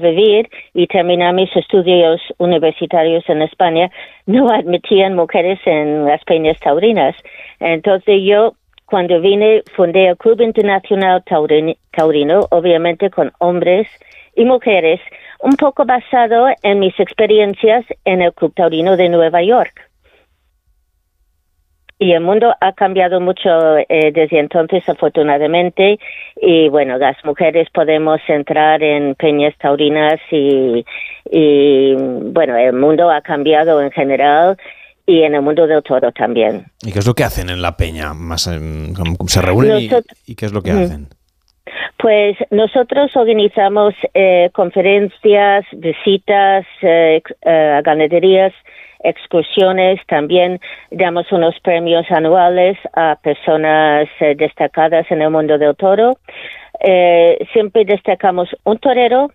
S40: vivir y terminar mis estudios universitarios en España, no admitían mujeres en las peñas taurinas. Entonces yo, cuando vine, fundé el Club Internacional Taurino, obviamente con hombres y mujeres, un poco basado en mis experiencias en el Club Taurino de Nueva York. y el mundo ha cambiado mucho eh, desde entonces, afortunadamente. Y bueno, las mujeres podemos entrar en peñas taurinas y, y bueno, el mundo ha cambiado en general y en el mundo del toro también.
S37: ¿Y qué es lo que hacen en la peña? Más, ¿Se reúnen y, qué es lo que hacen?
S40: Pues nosotros organizamos eh, conferencias, visitas eh, eh, a ganaderías, excursiones, también damos unos premios anuales a personas eh, destacadas en el mundo del toro. Eh, siempre destacamos un torero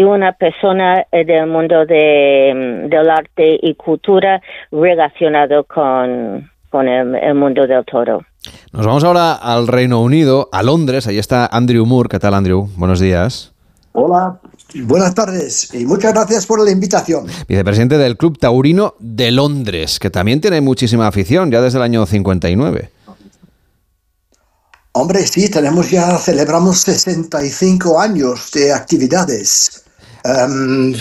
S40: y una persona eh, del mundo de, mm, del arte y cultura relacionado con, con el- el mundo del toro.
S2: Nos vamos ahora al Reino Unido, a Londres. Ahí está Andrew Moore. ¿Qué tal, Andrew? Buenos días.
S41: Hola, buenas tardes y muchas gracias por la invitación.
S2: Vicepresidente del Club Taurino de Londres, que también tiene muchísima afición, ya desde el año 59.
S41: Hombre, sí, tenemos ya, celebramos 65 años de actividades. Em,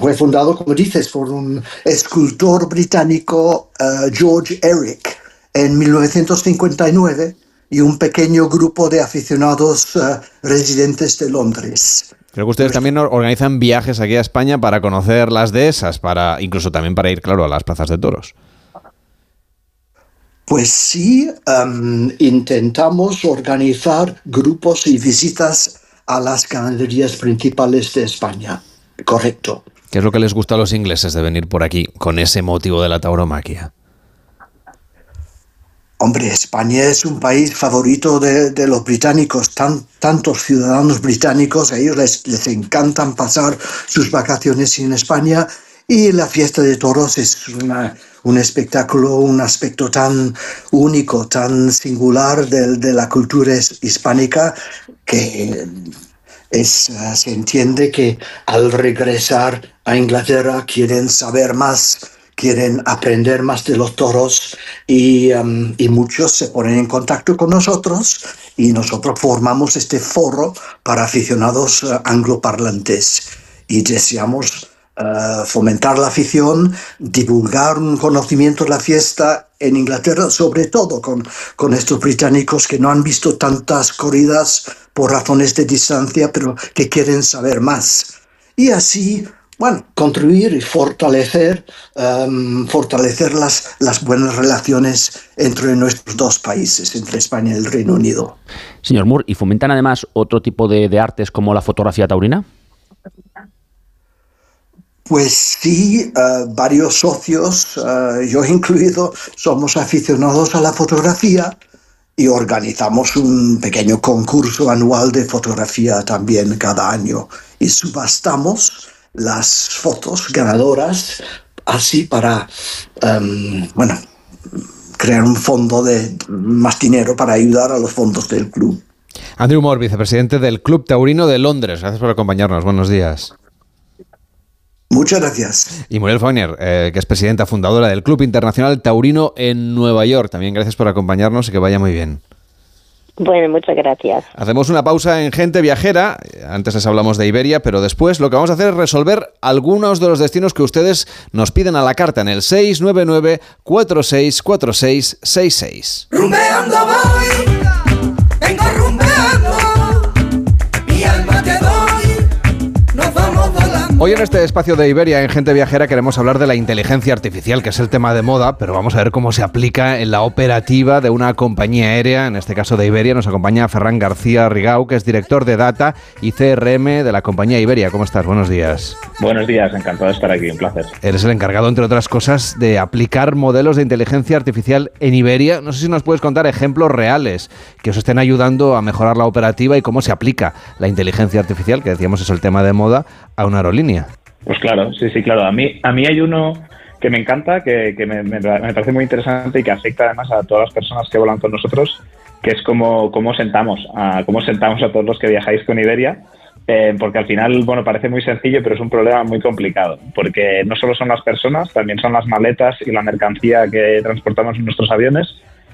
S41: fue fundado, como dices, por un escultor británico, eh, George Eric, en 1959 y un pequeño grupo de aficionados eh, residentes de Londres.
S2: Creo que ustedes también or- organizan viajes aquí a España para conocer las dehesas, para incluso también para ir, claro, a las plazas de toros.
S41: Pues sí, em, intentamos organizar grupos y visitas a las ganaderías principales de España. Correcto.
S2: ¿Qué es lo que les gusta a los ingleses de venir por aquí con ese motivo de la tauromaquia?
S41: Hombre, España es un país favorito de, de los británicos, tan, tantos ciudadanos británicos, a ellos les, les encantan pasar sus vacaciones en España y la fiesta de toros es una- un espectáculo, un aspecto tan único, tan singular del- de, la cultura hispánica que eh, se entiende que al regresar a Inglaterra quieren saber más, quieren aprender más de los toros y, y muchos se ponen en contacto con nosotros y nosotros formamos este foro para aficionados eh, angloparlantes. Y deseamos eh, fomentar la afición, divulgar un conocimiento de la fiesta en Inglaterra, sobre todo con, con estos británicos que no han visto tantas corridas por razones de distancia, pero que quieren saber más. Y así, bueno, contribuir y fortalecer, em, fortalecer las, las buenas relaciones entre nuestros dos países, entre España y el Reino Unido.
S38: Señor Moore, ¿y fomentan además otro tipo de, de artes como la fotografía taurina?
S41: Pues sí, eh, varios socios, eh, yo incluido, somos aficionados a la fotografía y organizamos un pequeño concurso anual de fotografía también cada año y subastamos las fotos ganadoras así para, em, bueno, crear un fondo de más dinero para ayudar a los fondos del club.
S2: Andrew Moore, vicepresidente del Club Taurino de Londres. Gracias por acompañarnos. Buenos días.
S41: Muchas gracias.
S2: Y Muriel Foyner, eh, que es presidenta fundadora del Club Internacional Taurino en Nueva York. También gracias por acompañarnos y que vaya muy bien.
S40: Bueno, muchas gracias.
S2: Hacemos una pausa en Gente Viajera. Antes les hablamos de Iberia, pero después lo que vamos a hacer es resolver algunos de los destinos que ustedes nos piden a la carta en el 699 464666.
S42: Rumbeando voy, vengo rumbeando,
S2: Hoy en este espacio de Iberia en Gente Viajera queremos hablar de la inteligencia artificial, que es el tema de moda, pero vamos a ver cómo se aplica en la operativa de una compañía aérea, en este caso de Iberia. Nos acompaña Ferran García Rigau, que es director de Data y CRM de la compañía Iberia. ¿Cómo estás? Buenos días.
S43: Buenos días, encantado de estar aquí, un placer.
S2: Eres el encargado, entre otras cosas, de aplicar modelos de inteligencia artificial en Iberia. No sé si nos puedes contar ejemplos reales que os estén ayudando a mejorar la operativa y cómo se aplica la inteligencia artificial, que decíamos es el tema de moda, a una aerolínea.
S43: Pues claro, sí, sí, claro. A mí, a mí hay uno que me encanta, que, que me, me- parece muy interesante y que afecta además a todas las personas que volan con nosotros, que es cómo, cómo sentamos, a, cómo sentamos a todos los que viajáis con Iberia. eh, porque al final, bueno, parece muy sencillo, pero es un problema muy complicado, porque no solo son las personas, también son las maletas y la mercancía que transportamos en nuestros aviones,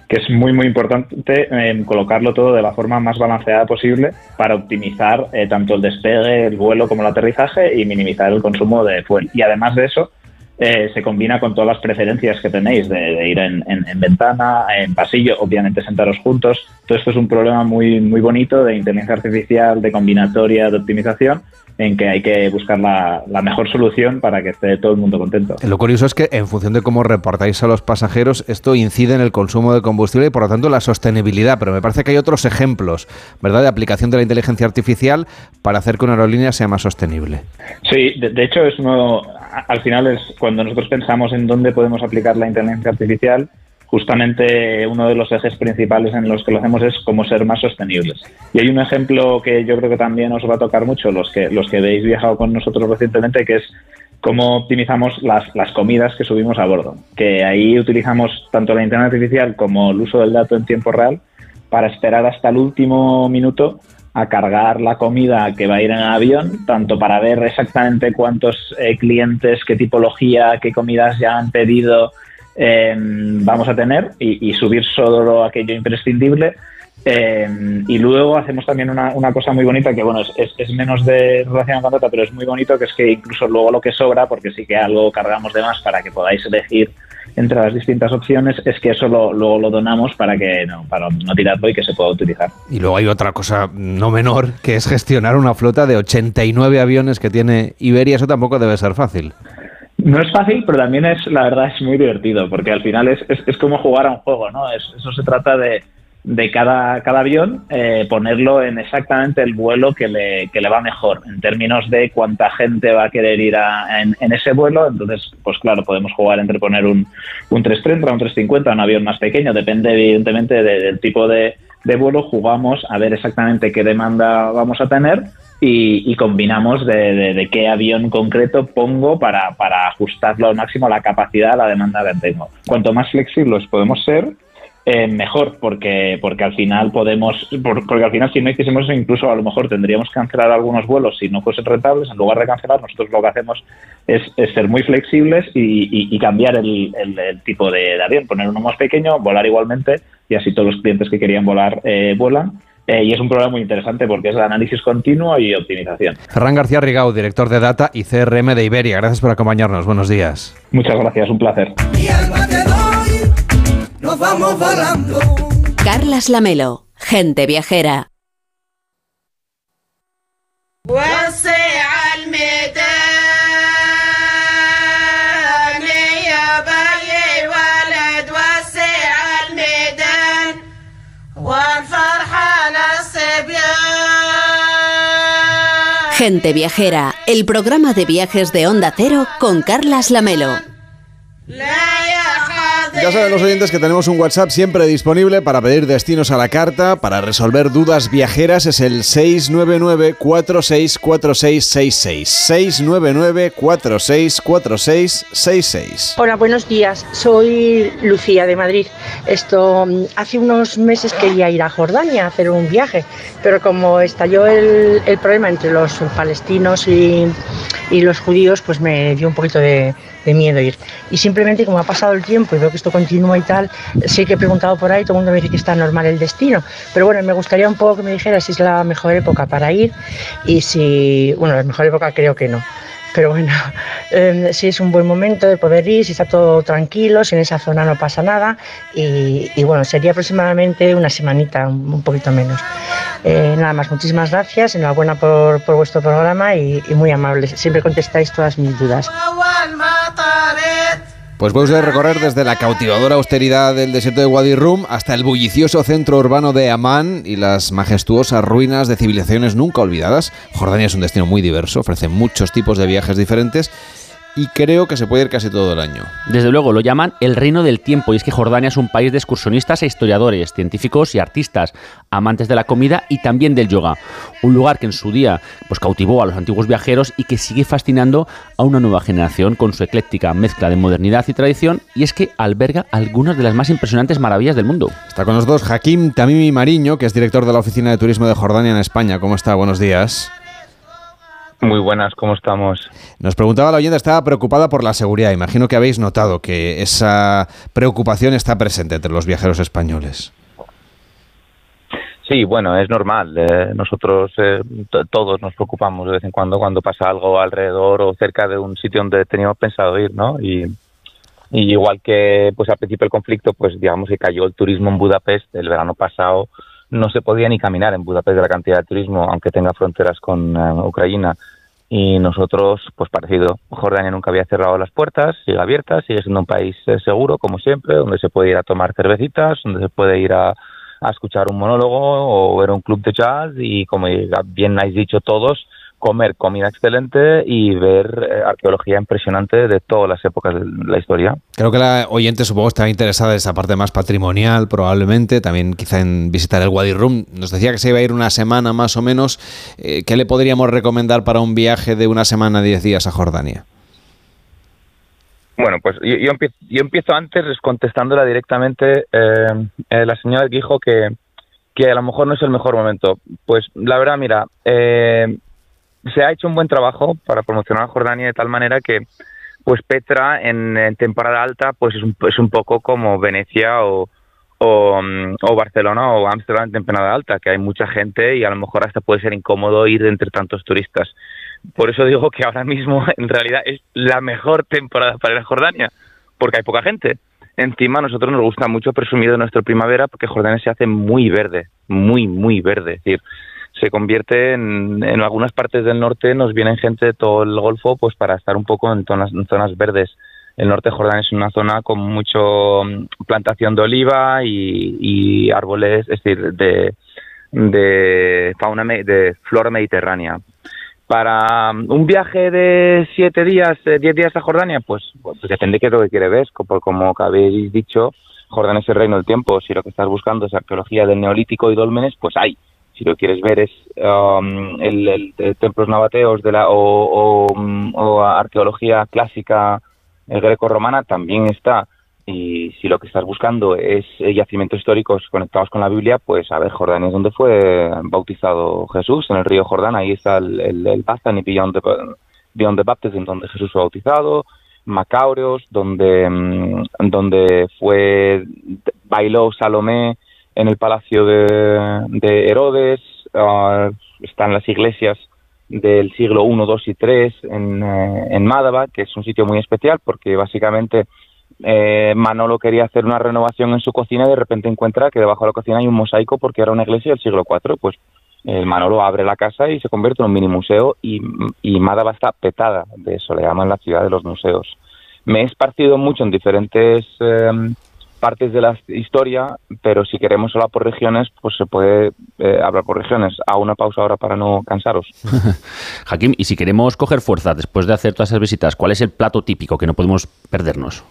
S43: que es muy muy importante eh, colocarlo todo de la forma más balanceada posible para optimizar eh, tanto el despegue, el vuelo como el aterrizaje y minimizar el consumo de fuel. Y además de eso, eh, se combina con todas las preferencias que tenéis de, de ir en, en- en ventana, en pasillo, obviamente sentaros juntos. Todo esto es un problema muy, muy bonito de inteligencia artificial, de combinatoria, de optimización, en que hay que buscar la, la mejor solución para que esté todo el mundo contento.
S2: Lo curioso es que en función de cómo reportáis a los pasajeros, esto incide en el consumo de combustible y por lo tanto la sostenibilidad. Pero me parece que hay otros ejemplos, ¿verdad?, de aplicación de la inteligencia artificial para hacer que una aerolínea sea más sostenible.
S43: Sí, de, de hecho es uno, al final es cuando nosotros pensamos en dónde podemos aplicar la inteligencia artificial, justamente uno de los ejes principales en los que lo hacemos es cómo ser más sostenibles. Y hay un ejemplo que yo creo que también os va a tocar mucho los que los que habéis viajado con nosotros recientemente, que es cómo optimizamos las, las comidas que subimos a bordo. Que ahí utilizamos tanto la inteligencia artificial como el uso del dato en tiempo real para esperar hasta el último minuto a cargar la comida que va a ir en el avión, tanto para ver exactamente cuántos eh, clientes, qué tipología, qué comidas ya han pedido eh, vamos a tener y, subir solo aquello imprescindible. Eh, y luego hacemos también una, una cosa muy bonita que, bueno, es, es- menos de relación con data, pero es muy bonito, que es que incluso luego lo que sobra, porque sí que algo cargamos de más para que podáis elegir entre las distintas opciones, es que eso lo, luego lo donamos para que no, para no tirarlo y que se pueda utilizar.
S2: Y luego hay otra cosa no menor, que es gestionar una flota de 89 aviones que tiene Iberia. Eso tampoco debe ser fácil.
S43: No es fácil, pero también es, la verdad, es muy divertido, porque al final es, es, es como jugar a un juego, ¿no? Es- eso se trata de, de cada, cada avión eh, ponerlo en exactamente el vuelo que le, que le va mejor, en términos de cuánta gente va a querer ir a- en, ese vuelo. Entonces, pues claro, podemos jugar entre poner un, un 330, un 350, un avión más pequeño, depende evidentemente de- del tipo de, de vuelo, jugamos a ver exactamente qué demanda vamos a tener y, y combinamos de, de- de qué avión concreto pongo para, para ajustarlo al máximo la capacidad, a la demanda que tengo. Cuanto más flexibles podemos ser, eh, mejor, porque, porque al final podemos, por- porque al final si no hiciésemos eso, incluso a lo mejor tendríamos que cancelar algunos vuelos si no fuesen rentables, en lugar de cancelar, nosotros lo que hacemos es, es ser muy flexibles y, y- y cambiar el, el- el tipo de, de avión, poner uno más pequeño, volar igualmente y así todos los clientes que querían volar eh, vuelan. Eh, y es un programa muy interesante porque es de análisis continuo y optimización.
S2: Ferran García Rigau, director de Data y CRM de Iberia. Gracias por acompañarnos. Buenos días.
S43: Muchas gracias, un placer
S42: nos vamos volando.
S1: Carlas Lamelo, gente viajera. Gente Viajera, el programa de viajes de Onda Cero con Carlas Lamelo.
S2: Ya saben los oyentes que tenemos un WhatsApp siempre disponible para pedir destinos a la carta, para resolver dudas viajeras. Es el 699-464666. 699-464666.
S44: Hola, buenos días. Soy Lucía de Madrid. Esto mm, hace unos meses quería ir a Jordania a hacer un viaje, pero como estalló el, problema entre los palestinos y los judíos, pues me dio un poquito de, de miedo ir. Y simplemente como ha pasado el tiempo y veo que esto continúa y tal, sí que he preguntado por ahí, todo el mundo me dice que está normal el destino. Pero bueno, me gustaría un poco que me dijeras si es la mejor época para ir y si, bueno, la mejor época creo que no. Pero bueno, eh, si es un buen momento de poder ir, si está todo tranquilo, si en esa zona no pasa nada. Y, bueno, sería aproximadamente una semanita, un poquito menos. Eh, nada más, muchísimas gracias, enhorabuena por, por vuestro programa y, y muy amables. Siempre contestáis todas mis dudas.
S2: Pues puede usted recorrer desde la cautivadora austeridad del desierto de Wadi Rum hasta el bullicioso centro urbano de Amán y las majestuosas ruinas de civilizaciones nunca olvidadas. Jordania es un destino muy diverso, ofrece muchos tipos de viajes diferentes y creo que se puede ir casi todo el año.
S38: Desde luego, lo llaman el reino del tiempo, y es que Jordania es un país de excursionistas e historiadores, científicos y artistas, amantes de la comida y también del yoga. Un lugar que en su día pues, cautivó a los antiguos viajeros y que sigue fascinando a una nueva generación con su ecléctica mezcla de modernidad y tradición, y es que alberga algunas de las más impresionantes maravillas del mundo.
S2: Está con nosotros Hakim Tamimi Mariño, que es director de la Oficina de Turismo de Jordania en España. ¿Cómo está? Buenos días.
S45: Muy buenas, ¿cómo estamos?
S2: Nos preguntaba la oyente, estaba preocupada por la seguridad. Imagino que habéis notado que esa preocupación está presente entre los viajeros españoles.
S45: Sí, bueno, es normal. Eh, nosotros eh, todos nos preocupamos de vez en cuando cuando pasa algo alrededor o cerca de un sitio donde teníamos pensado ir, ¿no? Y, y igual que pues al principio del conflicto, pues digamos que cayó el turismo en Budapest el verano pasado, no se podía ni caminar en Budapest de la cantidad de turismo, aunque tenga fronteras con eh, Ucrania. Y nosotros, pues parecido, Jordania nunca había cerrado las puertas, sigue abierta, sigue siendo un país eh, seguro, como siempre, donde se puede ir a tomar cervecitas, donde se puede ir a, a escuchar un monólogo o ver un club de jazz y, como bien habéis dicho todos, comer comida excelente y ver eh, arqueología impresionante de todas las épocas de la historia.
S2: Creo que la oyente supongo está interesada en esa parte más patrimonial, probablemente, también quizá en visitar el Wadi Rum. Nos decía que se iba a ir una semana más o menos. Eh, ¿Qué le podríamos recomendar para un viaje de una semana, 10 días a Jordania?
S45: Bueno, pues yo, yo empiezo, yo empiezo antes contestándola directamente. Eh, eh, la señora dijo que, que a lo mejor no es el mejor momento. Pues la verdad, mira, eh, se ha hecho un buen trabajo para promocionar a Jordania de tal manera que pues Petra en, temporada alta pues es un, poco como Venecia mm, o Barcelona o Ámsterdam en temporada alta, que hay mucha gente y a lo mejor hasta puede ser incómodo ir entre tantos turistas. Por eso digo que ahora mismo en realidad es la mejor temporada para ir a Jordania, porque hay poca gente. Encima a nosotros nos gusta mucho presumir de nuestra primavera porque Jordania se hace muy verde, muy, muy verde. Es decir, se convierte en, en algunas partes del norte, nos vienen gente de todo el Golfo pues para estar un poco en zonas, en zonas verdes. El norte de Jordania es una zona con mucho mm, plantación de oliva y, árboles, es decir, de, de fauna, de flora mediterránea. Para um, un viaje de siete días, eh, diez días a Jordania, pues, pues depende de qué es lo que quiere ver. Como, como habéis dicho, Jordania es el reino del tiempo. Si lo que estás buscando es arqueología del Neolítico y dólmenes, pues hay. Si lo quieres ver es um, el, el- templos nabateos de la, o, mm, arqueología clásica eh, greco-romana, también está. Y si lo que estás buscando es eh, yacimientos históricos conectados con la Biblia, pues a ver, Jordania es donde fue bautizado Jesús, en el río Jordán. Ahí está el, el, el Bethany Beyond the, Beyond the Baptism, donde Jesús fue bautizado. Macaureos, donde, mm, donde fue bailó Salomé en el palacio de, de Herodes. ah, están las iglesias del siglo I, II y III en, eh, en Mádaba, que es un sitio muy especial porque básicamente eh, Manolo quería hacer una renovación en su cocina y de repente encuentra que debajo de la cocina hay un mosaico porque era una iglesia del siglo IV. Pues el Manolo abre la casa y se convierte en un mini museo y, y Mádaba está petada de eso, le llaman la ciudad de los museos. Me he esparcido mucho en diferentes eh, partes de la historia, pero si queremos hablar por regiones, pues se puede eh, hablar por regiones. A una pausa ahora para no cansaros.
S38: Hakim, y si queremos coger fuerza después de hacer todas esas visitas, ¿cuál es el plato típico que no podemos perdernos?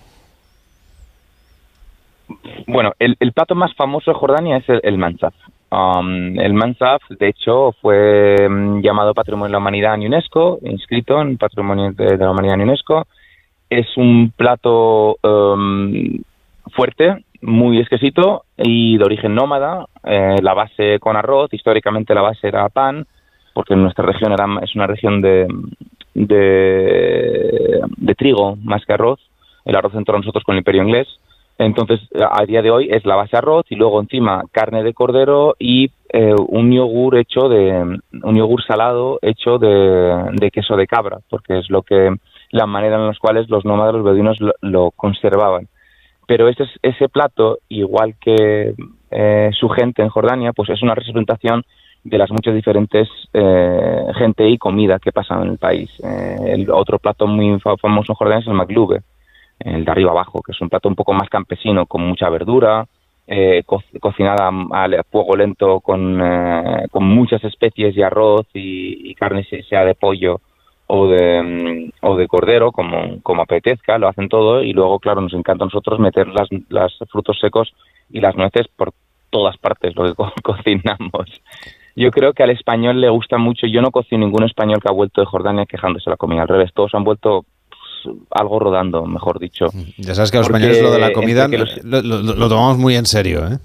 S45: Bueno, el, el plato más famoso de Jordania es el, el mansaf. Um, el mansaf, de hecho, fue mm, llamado Patrimonio de la Humanidad en UNESCO, inscrito en Patrimonio de, de la Humanidad en UNESCO. Es un plato um, fuerte, muy exquisito y de origen nómada. Eh, la base con arroz, históricamente la base era pan, porque en nuestra región era, es una región de, de, trigo más que arroz. El arroz entró a nosotros con el imperio inglés. Entonces, a día de hoy es la base arroz y luego encima carne de cordero y eh, un yogur hecho de un yogur salado hecho de, queso de cabra, porque es lo que la manera en las cuales los nómadas, los beduinos lo conservaban. Pero ese, ese plato, igual que eh, su gente en Jordania, pues es una representación de las muchas diferentes eh, gente y comida que pasan en el país. Eh, el otro plato muy fa- famoso en Jordania es el maglube, el de arriba abajo, que es un plato un poco más campesino, con mucha verdura, eh, co- cocinada a, fuego lento con, eh, con muchas especies y arroz y, carne, se- sea de pollo o de, mm, o de cordero, como, como apetezca, lo hacen todo y luego, claro, nos encanta a nosotros meter las, las frutos secos y las nueces por todas partes, lo que co- cocinamos. Yo creo que al español le gusta mucho, yo no cocino ningún español que ha vuelto de Jordania quejándose de la comida, al revés, todos han vuelto pues, algo rodando, mejor dicho.
S2: Ya sabes que a los
S45: Porque
S2: españoles lo de la comida
S45: los-
S2: lo, lo- lo tomamos muy en serio, ¿eh?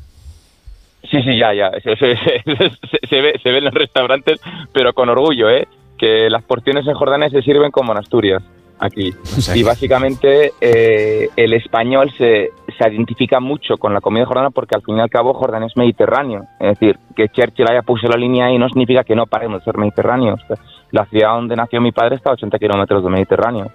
S45: Sí, sí, ya, ya. Se, se- se- se ve, se ve en los restaurantes, pero con orgullo, ¿eh? Que las porciones en Jordania se sirven como en Asturias, aquí. Y básicamente eh, el español se, se identifica mucho con la comida jordana porque al fin y al cabo Jordania es mediterráneo. Es decir, que Churchill haya puesto la línea ahí no significa que no paremos de ser mediterráneos. La ciudad donde nació mi padre está a 80 kilómetros del Mediterráneo.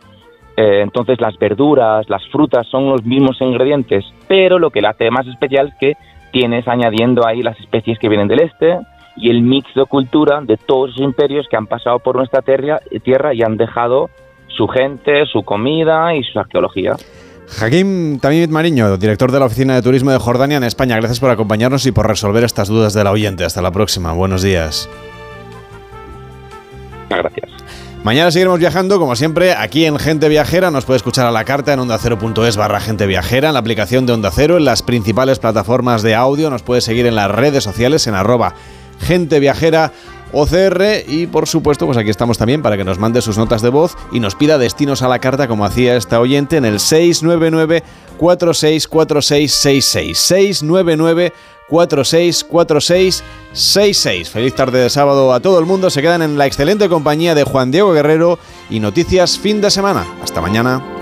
S45: Eh, entonces las verduras, las frutas son los mismos ingredientes, pero lo que le hace más especial es que tienes añadiendo ahí las especies que vienen del este y el mix de cultura de todos los imperios que han pasado por nuestra tierra, tierra y han dejado su gente, su comida y su arqueología.
S2: Hakim Tamimit Mariño, director de la Oficina de Turismo de Jordania en España, gracias por acompañarnos y por resolver estas dudas de la oyente. Hasta la próxima. Buenos días.
S45: Gracias.
S2: Mañana seguiremos viajando, como siempre, aquí en Gente Viajera. Nos puede escuchar a la carta en ondacero.es barra Gente Viajera, en la aplicación de Onda Cero, en las principales plataformas de audio. Nos puede seguir en las redes sociales en arroba Gente Viajera OCR y por supuesto pues aquí estamos también para que nos mande sus notas de voz y nos pida destinos a la carta como hacía esta oyente en el 699 464666 699 464666 Feliz tarde de sábado a todo el mundo. Se quedan en la excelente compañía de Juan Diego Guerrero y noticias fin de semana. Hasta mañana.